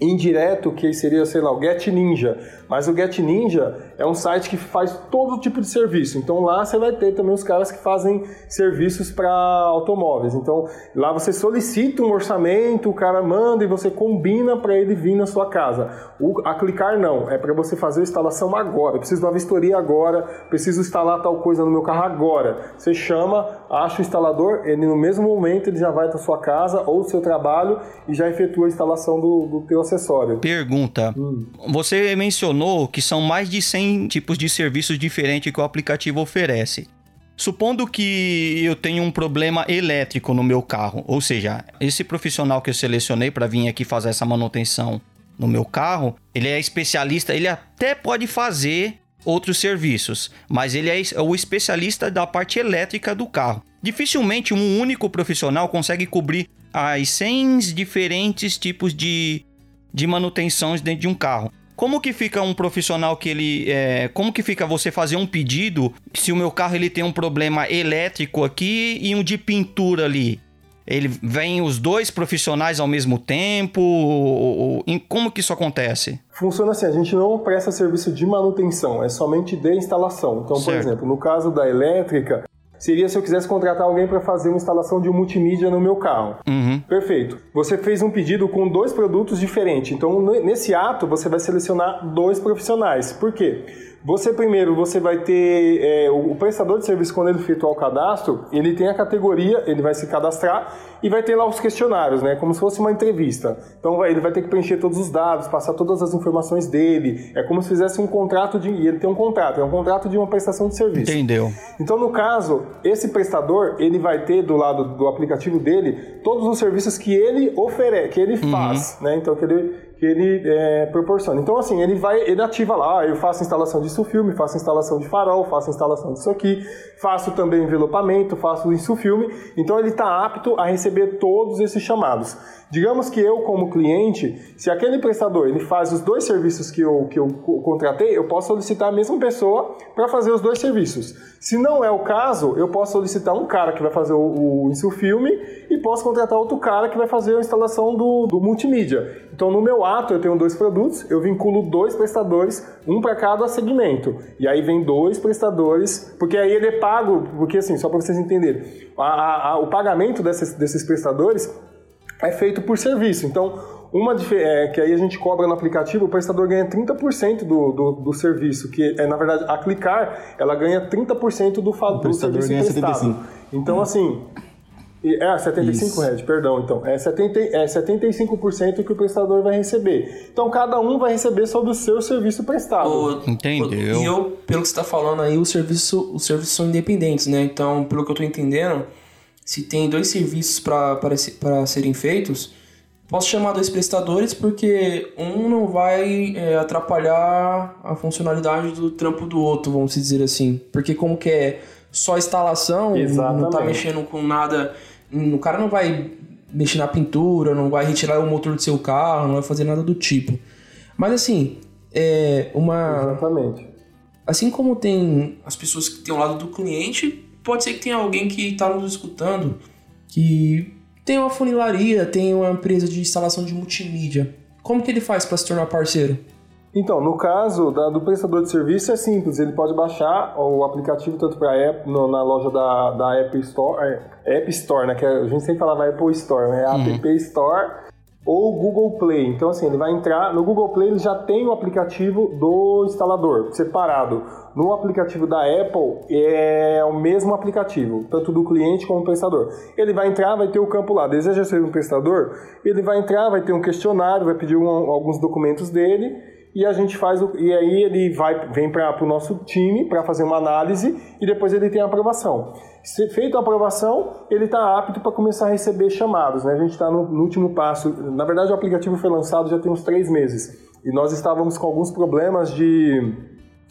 Speaker 2: indireto que seria, sei lá, o Get Ninja. Mas o Get Ninja é um site que faz todo tipo de serviço. Então lá você vai ter também os caras que fazem serviços para automóveis. Então lá você solicita um orçamento, o cara manda e você combina para ele vir na sua casa. O, a clicar não, é para você fazer a instalação agora. Eu preciso de uma vistoria agora, preciso instalar tal coisa no meu carro agora. Você chama, acha o instalador, ele no mesmo momento ele já vai para sua casa ou seu trabalho e já efetua a instalação do, do teu acessório.
Speaker 1: Pergunta: hum. Você mencionou que são mais de 100 tipos de serviços diferentes que o aplicativo oferece. Supondo que eu tenho um problema elétrico no meu carro, ou seja, esse profissional que eu selecionei para vir aqui fazer essa manutenção no meu carro, ele é especialista, ele até pode fazer outros serviços, mas ele é o especialista da parte elétrica do carro. Dificilmente um único profissional consegue cobrir as 100 diferentes tipos de de manutenções dentro de um carro. Como que fica um profissional que ele. É, como que fica você fazer um pedido se o meu carro ele tem um problema elétrico aqui e um de pintura ali? Ele vem os dois profissionais ao mesmo tempo? Como que isso acontece?
Speaker 2: Funciona assim, a gente não presta serviço de manutenção, é somente de instalação. Então, certo. por exemplo, no caso da elétrica, seria se eu quisesse contratar alguém para fazer uma instalação de multimídia no meu carro.
Speaker 1: Uhum.
Speaker 2: Perfeito. Você fez um pedido com dois produtos diferentes. Então, nesse ato, você vai selecionar dois profissionais. Por quê? Você primeiro, você vai ter é, o prestador de serviço quando ele efetuar o cadastro, ele tem a categoria, ele vai se cadastrar e vai ter lá os questionários, né? Como se fosse uma entrevista. Então vai, ele vai ter que preencher todos os dados, passar todas as informações dele. É como se fizesse um contrato de. E ele tem um contrato, é um contrato de uma prestação de serviço.
Speaker 1: Entendeu?
Speaker 2: Então, no caso, esse prestador, ele vai ter do lado do aplicativo dele todos os serviços que ele oferece, que ele uhum. faz, né? Então que ele que ele é, proporciona. Então, assim, ele vai, ele ativa lá, eu faço instalação disso filme, faço instalação de farol, faço instalação disso aqui, faço também envelopamento, faço isso filme. Então, ele está apto a receber todos esses chamados. Digamos que eu, como cliente, se aquele prestador ele faz os dois serviços que eu, que eu contratei, eu posso solicitar a mesma pessoa para fazer os dois serviços. Se não é o caso, eu posso solicitar um cara que vai fazer o, o e posso contratar outro cara que vai fazer a instalação do, do multimídia. Então, no meu ato, eu tenho dois produtos, eu vinculo dois prestadores, um para cada segmento. E aí vem dois prestadores, porque aí ele é pago, porque assim, só para vocês entenderem, a, a, o pagamento desses, desses prestadores é feito por serviço. Então, uma é, que aí a gente cobra no aplicativo, o prestador ganha 30% do, do, do, serviço, que é, na verdade, a clicar, ela ganha 30% do, do serviço prestado. 75. Então, assim, é, 75, Red, perdão, então. É, 70, é 75% que o prestador vai receber. Então, cada um vai receber sobre o seu serviço prestado. O,
Speaker 1: Entendeu.
Speaker 4: e eu, pelo que você está falando aí, o serviço, os serviços são independentes, né? Então, pelo que eu estou entendendo, se tem dois serviços para serem feitos, posso chamar dois prestadores porque um não vai é, atrapalhar a funcionalidade do trampo do outro, vamos dizer assim. Porque como que é só instalação, Exatamente. não tá mexendo com nada, o cara não vai mexer na pintura, não vai retirar o motor do seu carro, não vai fazer nada do tipo. Mas assim, é uma.
Speaker 2: Exatamente.
Speaker 4: Assim como tem as pessoas que têm o lado do cliente, pode ser que tenha alguém que está nos escutando que tem uma funilaria, tem uma empresa de instalação de multimídia. Como que ele faz para se tornar parceiro?
Speaker 2: Então, no caso da, do prestador de serviço é simples, ele pode baixar o aplicativo tanto para na loja da, da App Store, é, App Store, né? Que a gente sempre falava Apple Store, né? Uhum. App Store ou Google Play. Então, assim, ele vai entrar no Google Play, ele já tem o aplicativo do instalador separado. No aplicativo da Apple é o mesmo aplicativo, tanto do cliente como do prestador. Ele vai entrar, vai ter o campo lá, deseja ser um prestador, ele vai entrar, vai ter um questionário, vai pedir um, alguns documentos dele e a gente faz o, e aí ele vai vem para o nosso time para fazer uma análise e depois ele tem a aprovação. Se feita a aprovação, ele está apto para começar a receber chamados. Né? A gente está no, no, último passo. Na verdade, o aplicativo foi lançado já tem uns três meses e nós estávamos com alguns problemas de,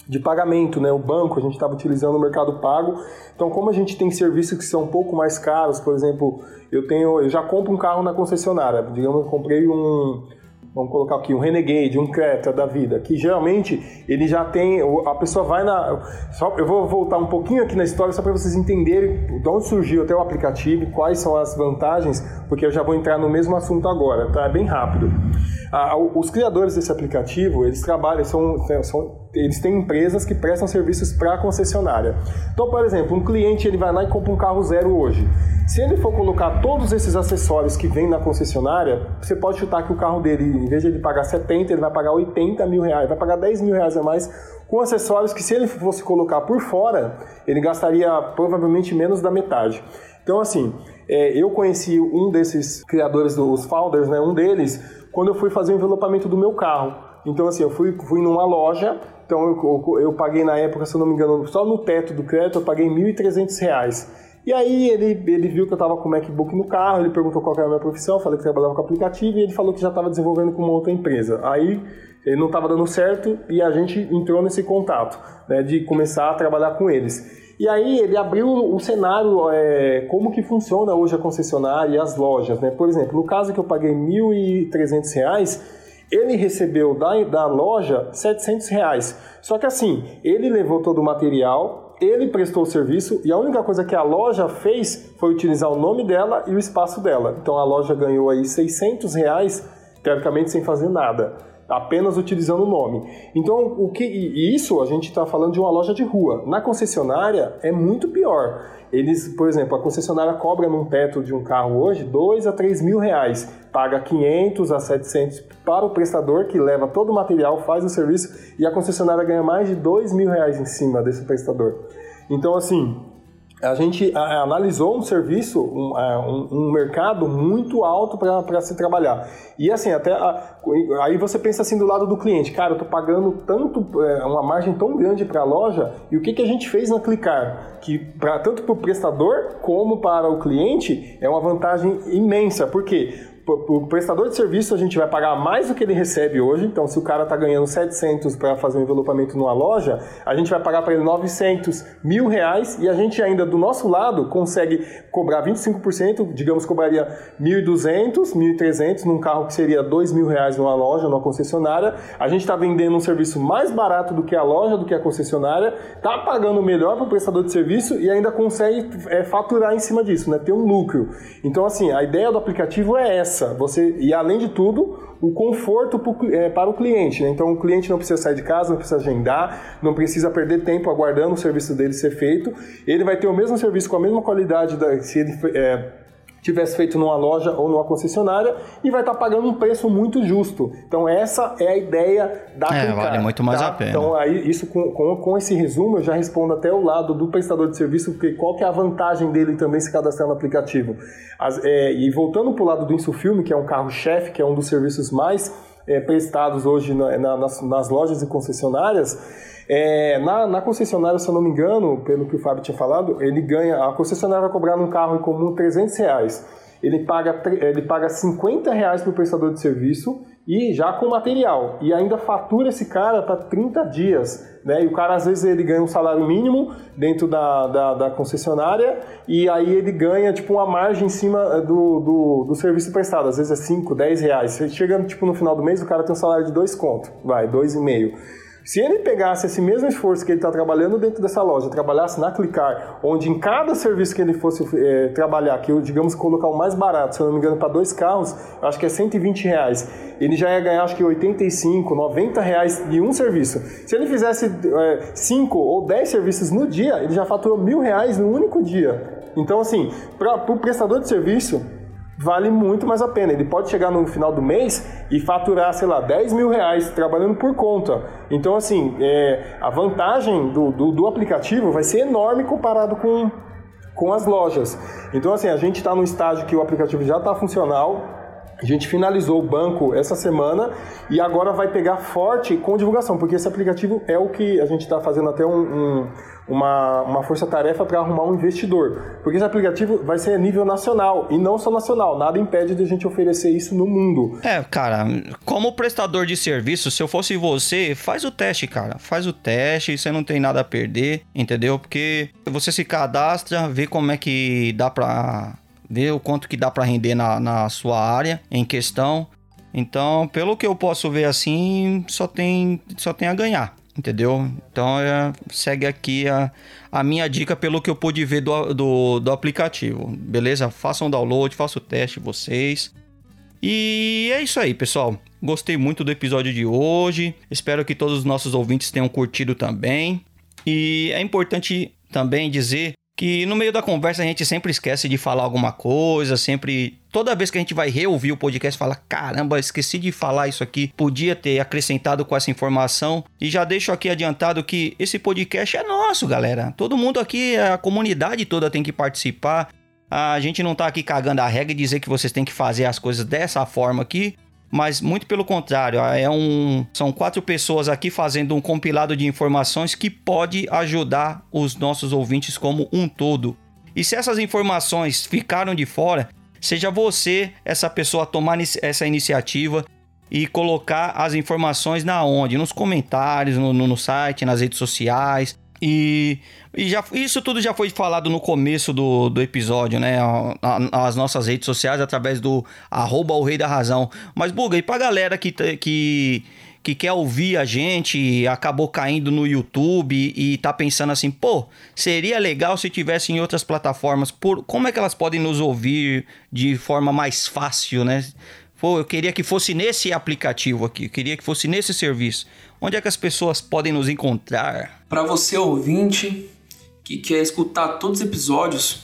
Speaker 2: de pagamento. Né? O banco, a gente estava utilizando o mercado pago. Então, como a gente tem serviços que são um pouco mais caros, por exemplo, eu tenho, eu já compro um carro na concessionária. Digamos, eu comprei um vamos colocar aqui, um Renegade, um Creta da vida, que geralmente ele já tem, a pessoa vai na... Só, eu vou voltar um pouquinho aqui na história só para vocês entenderem de onde surgiu até o aplicativo, quais são as vantagens, porque eu já vou entrar no mesmo assunto agora, tá? É bem rápido. Ah, os criadores desse aplicativo, eles trabalham, são, são eles têm empresas que prestam serviços para a concessionária. Então, por exemplo, um cliente ele vai lá e compra um carro zero hoje. Se ele for colocar todos esses acessórios que vem na concessionária, você pode chutar que o carro dele, em vez de ele pagar 70, ele vai pagar 80 mil reais, vai pagar 10 mil reais a mais com acessórios que se ele fosse colocar por fora, ele gastaria provavelmente menos da metade. Então, assim, é, eu conheci um desses criadores, dos founders, né, um deles, quando eu fui fazer o envelopamento do meu carro. Então, assim, eu fui, fui numa loja, então eu, eu, eu paguei na época, se eu não me engano, só no teto do crédito eu paguei R$ 1.300. E aí ele, ele viu que eu estava com o MacBook no carro, ele perguntou qual era a minha profissão, falei que trabalhava com aplicativo e ele falou que já estava desenvolvendo com uma outra empresa. Aí ele não estava dando certo e a gente entrou nesse contato, né, de começar a trabalhar com eles. E aí ele abriu o cenário, é, como que funciona hoje a concessionária e as lojas, né? Por exemplo, no caso que eu paguei R$ 1.300, ele recebeu da, da loja 700 reais. Só que assim, ele levou todo o material, ele prestou o serviço e a única coisa que a loja fez foi utilizar o nome dela e o espaço dela. Então a loja ganhou aí 600 reais, teoricamente sem fazer nada, apenas utilizando o nome. Então o que e isso a gente está falando de uma loja de rua. Na concessionária é muito pior. Eles, por exemplo, a concessionária cobra num teto de um carro hoje 2 a 3 mil reais, paga 500 a 700 para o prestador que leva todo o material, faz o serviço e a concessionária ganha mais de 2 mil reais em cima desse prestador. Então, assim, a gente analisou um serviço, um, um, um mercado muito alto para se trabalhar. E assim, até a, aí você pensa assim do lado do cliente, cara, eu tô pagando tanto, é, uma margem tão grande para a loja, e o que, que a gente fez na Clicar? Que pra, tanto para o prestador como para o cliente é uma vantagem imensa. Por quê? O prestador de serviço a gente vai pagar mais do que ele recebe hoje. Então, se o cara está ganhando 700 para fazer um envelopamento numa loja, a gente vai pagar para ele 900 mil reais e a gente ainda do nosso lado consegue cobrar 25%, digamos, cobraria 1.200, 1.300 num carro que seria 2 mil reais numa loja, numa concessionária. A gente está vendendo um serviço mais barato do que a loja, do que a concessionária, está pagando melhor para o prestador de serviço e ainda consegue é, faturar em cima disso, né? ter um lucro. Então, assim, a ideia do aplicativo é essa você e além de tudo, o conforto é, para o cliente. Né? Então, o cliente não precisa sair de casa, não precisa agendar, não precisa perder tempo aguardando o serviço dele ser feito. Ele vai ter o mesmo serviço com a mesma qualidade da, se ele é, tivesse feito numa loja ou numa concessionária e vai estar pagando um preço muito justo. Então essa é a ideia da
Speaker 1: É, Clicar, vale muito mais
Speaker 2: tá?
Speaker 1: a pena.
Speaker 2: Então aí isso com, com, com, esse resumo eu já respondo até o lado do prestador de serviço, porque qual que é a vantagem dele também se cadastrar no aplicativo. As, é, e voltando para o lado do Insufilme, que é um carro-chefe, que é um dos serviços mais é, prestados hoje na, na, nas, nas lojas e concessionárias, é, na, na, concessionária, se eu não me engano, pelo que o Fábio tinha falado, ele ganha, a concessionária vai cobrar num carro em comum 300 reais. Ele paga, ele paga 50 reais para o prestador de serviço e já com material. E ainda fatura esse cara para 30 dias. Né? E o cara, às vezes, ele ganha um salário mínimo dentro da, da, da, concessionária e aí ele ganha, tipo, uma margem em cima eh, do, do, do serviço prestado. Às vezes é 5, 10 reais. Você chega, tipo, no final do mês, o cara tem um salário de 2 conto. Vai, 2,5. Se ele pegasse esse mesmo esforço que ele está trabalhando dentro dessa loja, trabalhasse na Clicar, onde em cada serviço que ele fosse é, trabalhar, que eu, digamos, colocar o mais barato, se eu não me engano, para dois carros, acho que é 120 reais, ele já ia ganhar, acho que 85, 90 reais de um serviço. Se ele fizesse 5 é, ou 10 serviços no dia, ele já faturou mil reais no único dia. Então, assim, para o prestador de serviço, vale muito mais a pena. Ele pode chegar no final do mês e faturar, sei lá, 10 mil reais trabalhando por conta. Então, assim, é, a vantagem do, do, do, aplicativo vai ser enorme comparado com, com as lojas. Então, assim, a gente está no estágio que o aplicativo já está funcional, a gente finalizou o banco essa semana e agora vai pegar forte com divulgação, porque esse aplicativo é o que a gente está fazendo até um, um, uma, uma força-tarefa para arrumar um investidor. Porque esse aplicativo vai ser a nível nacional e não só nacional. Nada impede de a gente oferecer isso no mundo.
Speaker 1: É, cara, como prestador de serviço, se eu fosse você, faz o teste, cara. Faz o teste, você não tem nada a perder, entendeu? Porque você se cadastra, vê como é que dá para ver o quanto que dá para render na, na sua área em questão. Então, pelo que eu posso ver assim, só tem, só tem a ganhar, entendeu? Então, é, segue aqui a, a minha dica pelo que eu pude ver do, do, do aplicativo, beleza? Façam um download, façam o teste vocês. E é isso aí, pessoal. Gostei muito do episódio de hoje. Espero que todos os nossos ouvintes tenham curtido também. E é importante também dizer que no meio da conversa a gente sempre esquece de falar alguma coisa, sempre. Toda vez que a gente vai reouvir o podcast, fala: caramba, esqueci de falar isso aqui, podia ter acrescentado com essa informação. E já deixo aqui adiantado que esse podcast é nosso, galera. Todo mundo aqui, a comunidade toda tem que participar. A gente não tá aqui cagando a regra e dizer que vocês têm que fazer as coisas dessa forma aqui mas muito pelo contrário, é um, são quatro pessoas aqui fazendo um compilado de informações que pode ajudar os nossos ouvintes como um todo. E se essas informações ficaram de fora, seja você essa pessoa a tomar essa iniciativa e colocar as informações na onde? Nos comentários, no, no, site, nas redes sociais. E, e já, isso tudo já foi falado no começo do, do episódio, né? As nossas redes sociais através do arroba o rei da razão. Mas, Buga, e pra galera que, que, que quer ouvir a gente, acabou caindo no YouTube e tá pensando assim, pô, seria legal se tivesse em outras plataformas. Por, como é que elas podem nos ouvir de forma mais fácil, né? Pô, eu queria que fosse nesse aplicativo aqui, eu queria que fosse nesse serviço. Onde é que as pessoas podem nos encontrar?
Speaker 4: Para você ouvinte que quer escutar todos os episódios,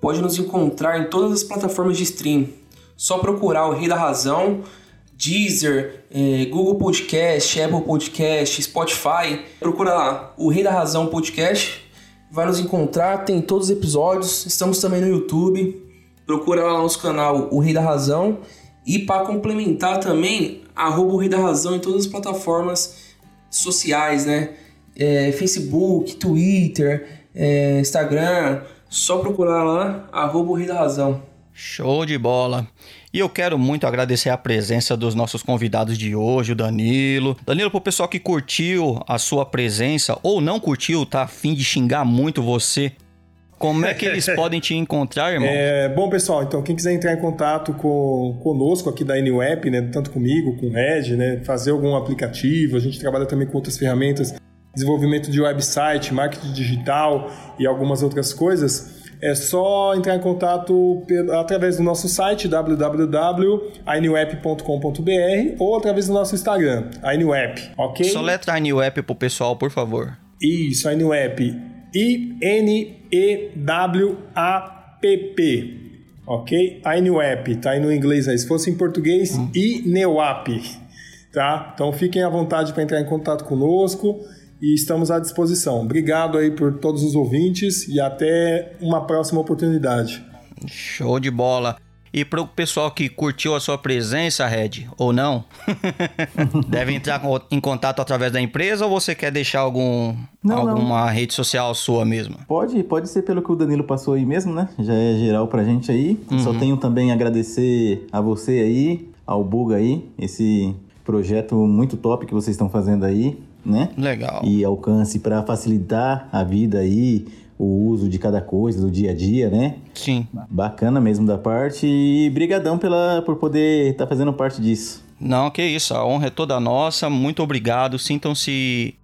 Speaker 4: pode nos encontrar em todas as plataformas de stream. Só procurar o Rei da Razão, Deezer, eh, Google Podcast, Apple Podcast, Spotify. Procura lá, o Rei da Razão Podcast. Vai nos encontrar, tem todos os episódios. Estamos também no YouTube. Procura lá no nosso canal, o Rei da Razão. E para complementar também, arroba o Rei da Razão em todas as plataformas sociais, né? É, Facebook, Twitter, é, Instagram, só procurar lá, arroba o Rei da Razão.
Speaker 1: Show de bola. E eu quero muito agradecer a presença dos nossos convidados de hoje, o Danilo. Danilo, pro pessoal que curtiu a sua presença ou não curtiu, tá a fim de xingar muito você, como é que eles *laughs* podem te encontrar, irmão?
Speaker 2: É, bom, pessoal, então quem quiser entrar em contato com, conosco aqui da NWeb, né, tanto comigo, com o Red, né, fazer algum aplicativo, a gente trabalha também com outras ferramentas, desenvolvimento de website, marketing digital e algumas outras coisas, é só entrar em contato através do nosso site www.inweb.com.br ou através do nosso Instagram, inweb, ok?
Speaker 1: Só letra inweb pro pessoal, por favor.
Speaker 2: Isso, inweb I-N-E-W-A-P-P. Ok? INUAP, tá aí no inglês aí. Se fosse em português, hum. INEWAP. Tá? Então fiquem à vontade para entrar em contato conosco e estamos à disposição. Obrigado aí por todos os ouvintes e até uma próxima oportunidade.
Speaker 1: Show de bola. E para o pessoal que curtiu a sua presença, Red, ou não, *laughs* deve entrar em contato através da empresa ou você quer deixar algum, não, alguma não. rede social sua mesmo?
Speaker 3: Pode, pode ser pelo que o Danilo passou aí mesmo, né? Já é geral pra gente aí. Uhum. Só tenho também a agradecer a você aí ao Buga aí, esse projeto muito top que vocês estão fazendo aí, né?
Speaker 1: Legal.
Speaker 3: E alcance para facilitar a vida aí, o uso de cada coisa do dia a dia, né?
Speaker 1: Sim.
Speaker 3: Bacana mesmo da parte e brigadão pela por poder estar tá fazendo parte disso.
Speaker 1: Não, que isso, a honra é toda nossa. Muito obrigado. Sintam-se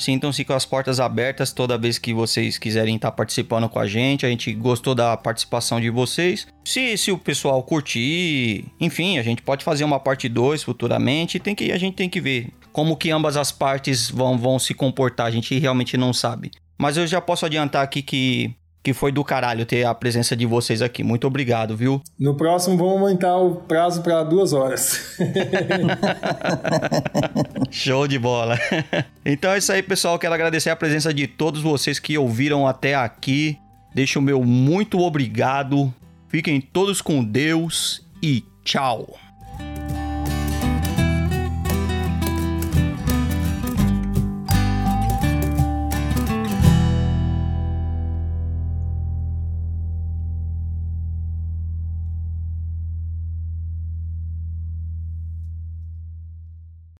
Speaker 1: Sintam-se com as portas abertas toda vez que vocês quiserem estar participando com a gente. A gente gostou da participação de vocês. Se, se o pessoal curtir, enfim, a gente pode fazer uma parte 2 futuramente. Tem que, a gente tem que ver como que ambas as partes vão, vão se comportar. A gente realmente não sabe. Mas eu já posso adiantar aqui que que foi do caralho ter a presença de vocês aqui. Muito obrigado, viu?
Speaker 2: No próximo vamos aumentar o prazo para duas horas. *laughs*
Speaker 1: Show de bola. *laughs* Então é isso aí, pessoal. Quero agradecer a presença de todos vocês que ouviram até aqui. Deixo o meu muito obrigado. Fiquem todos com Deus e tchau.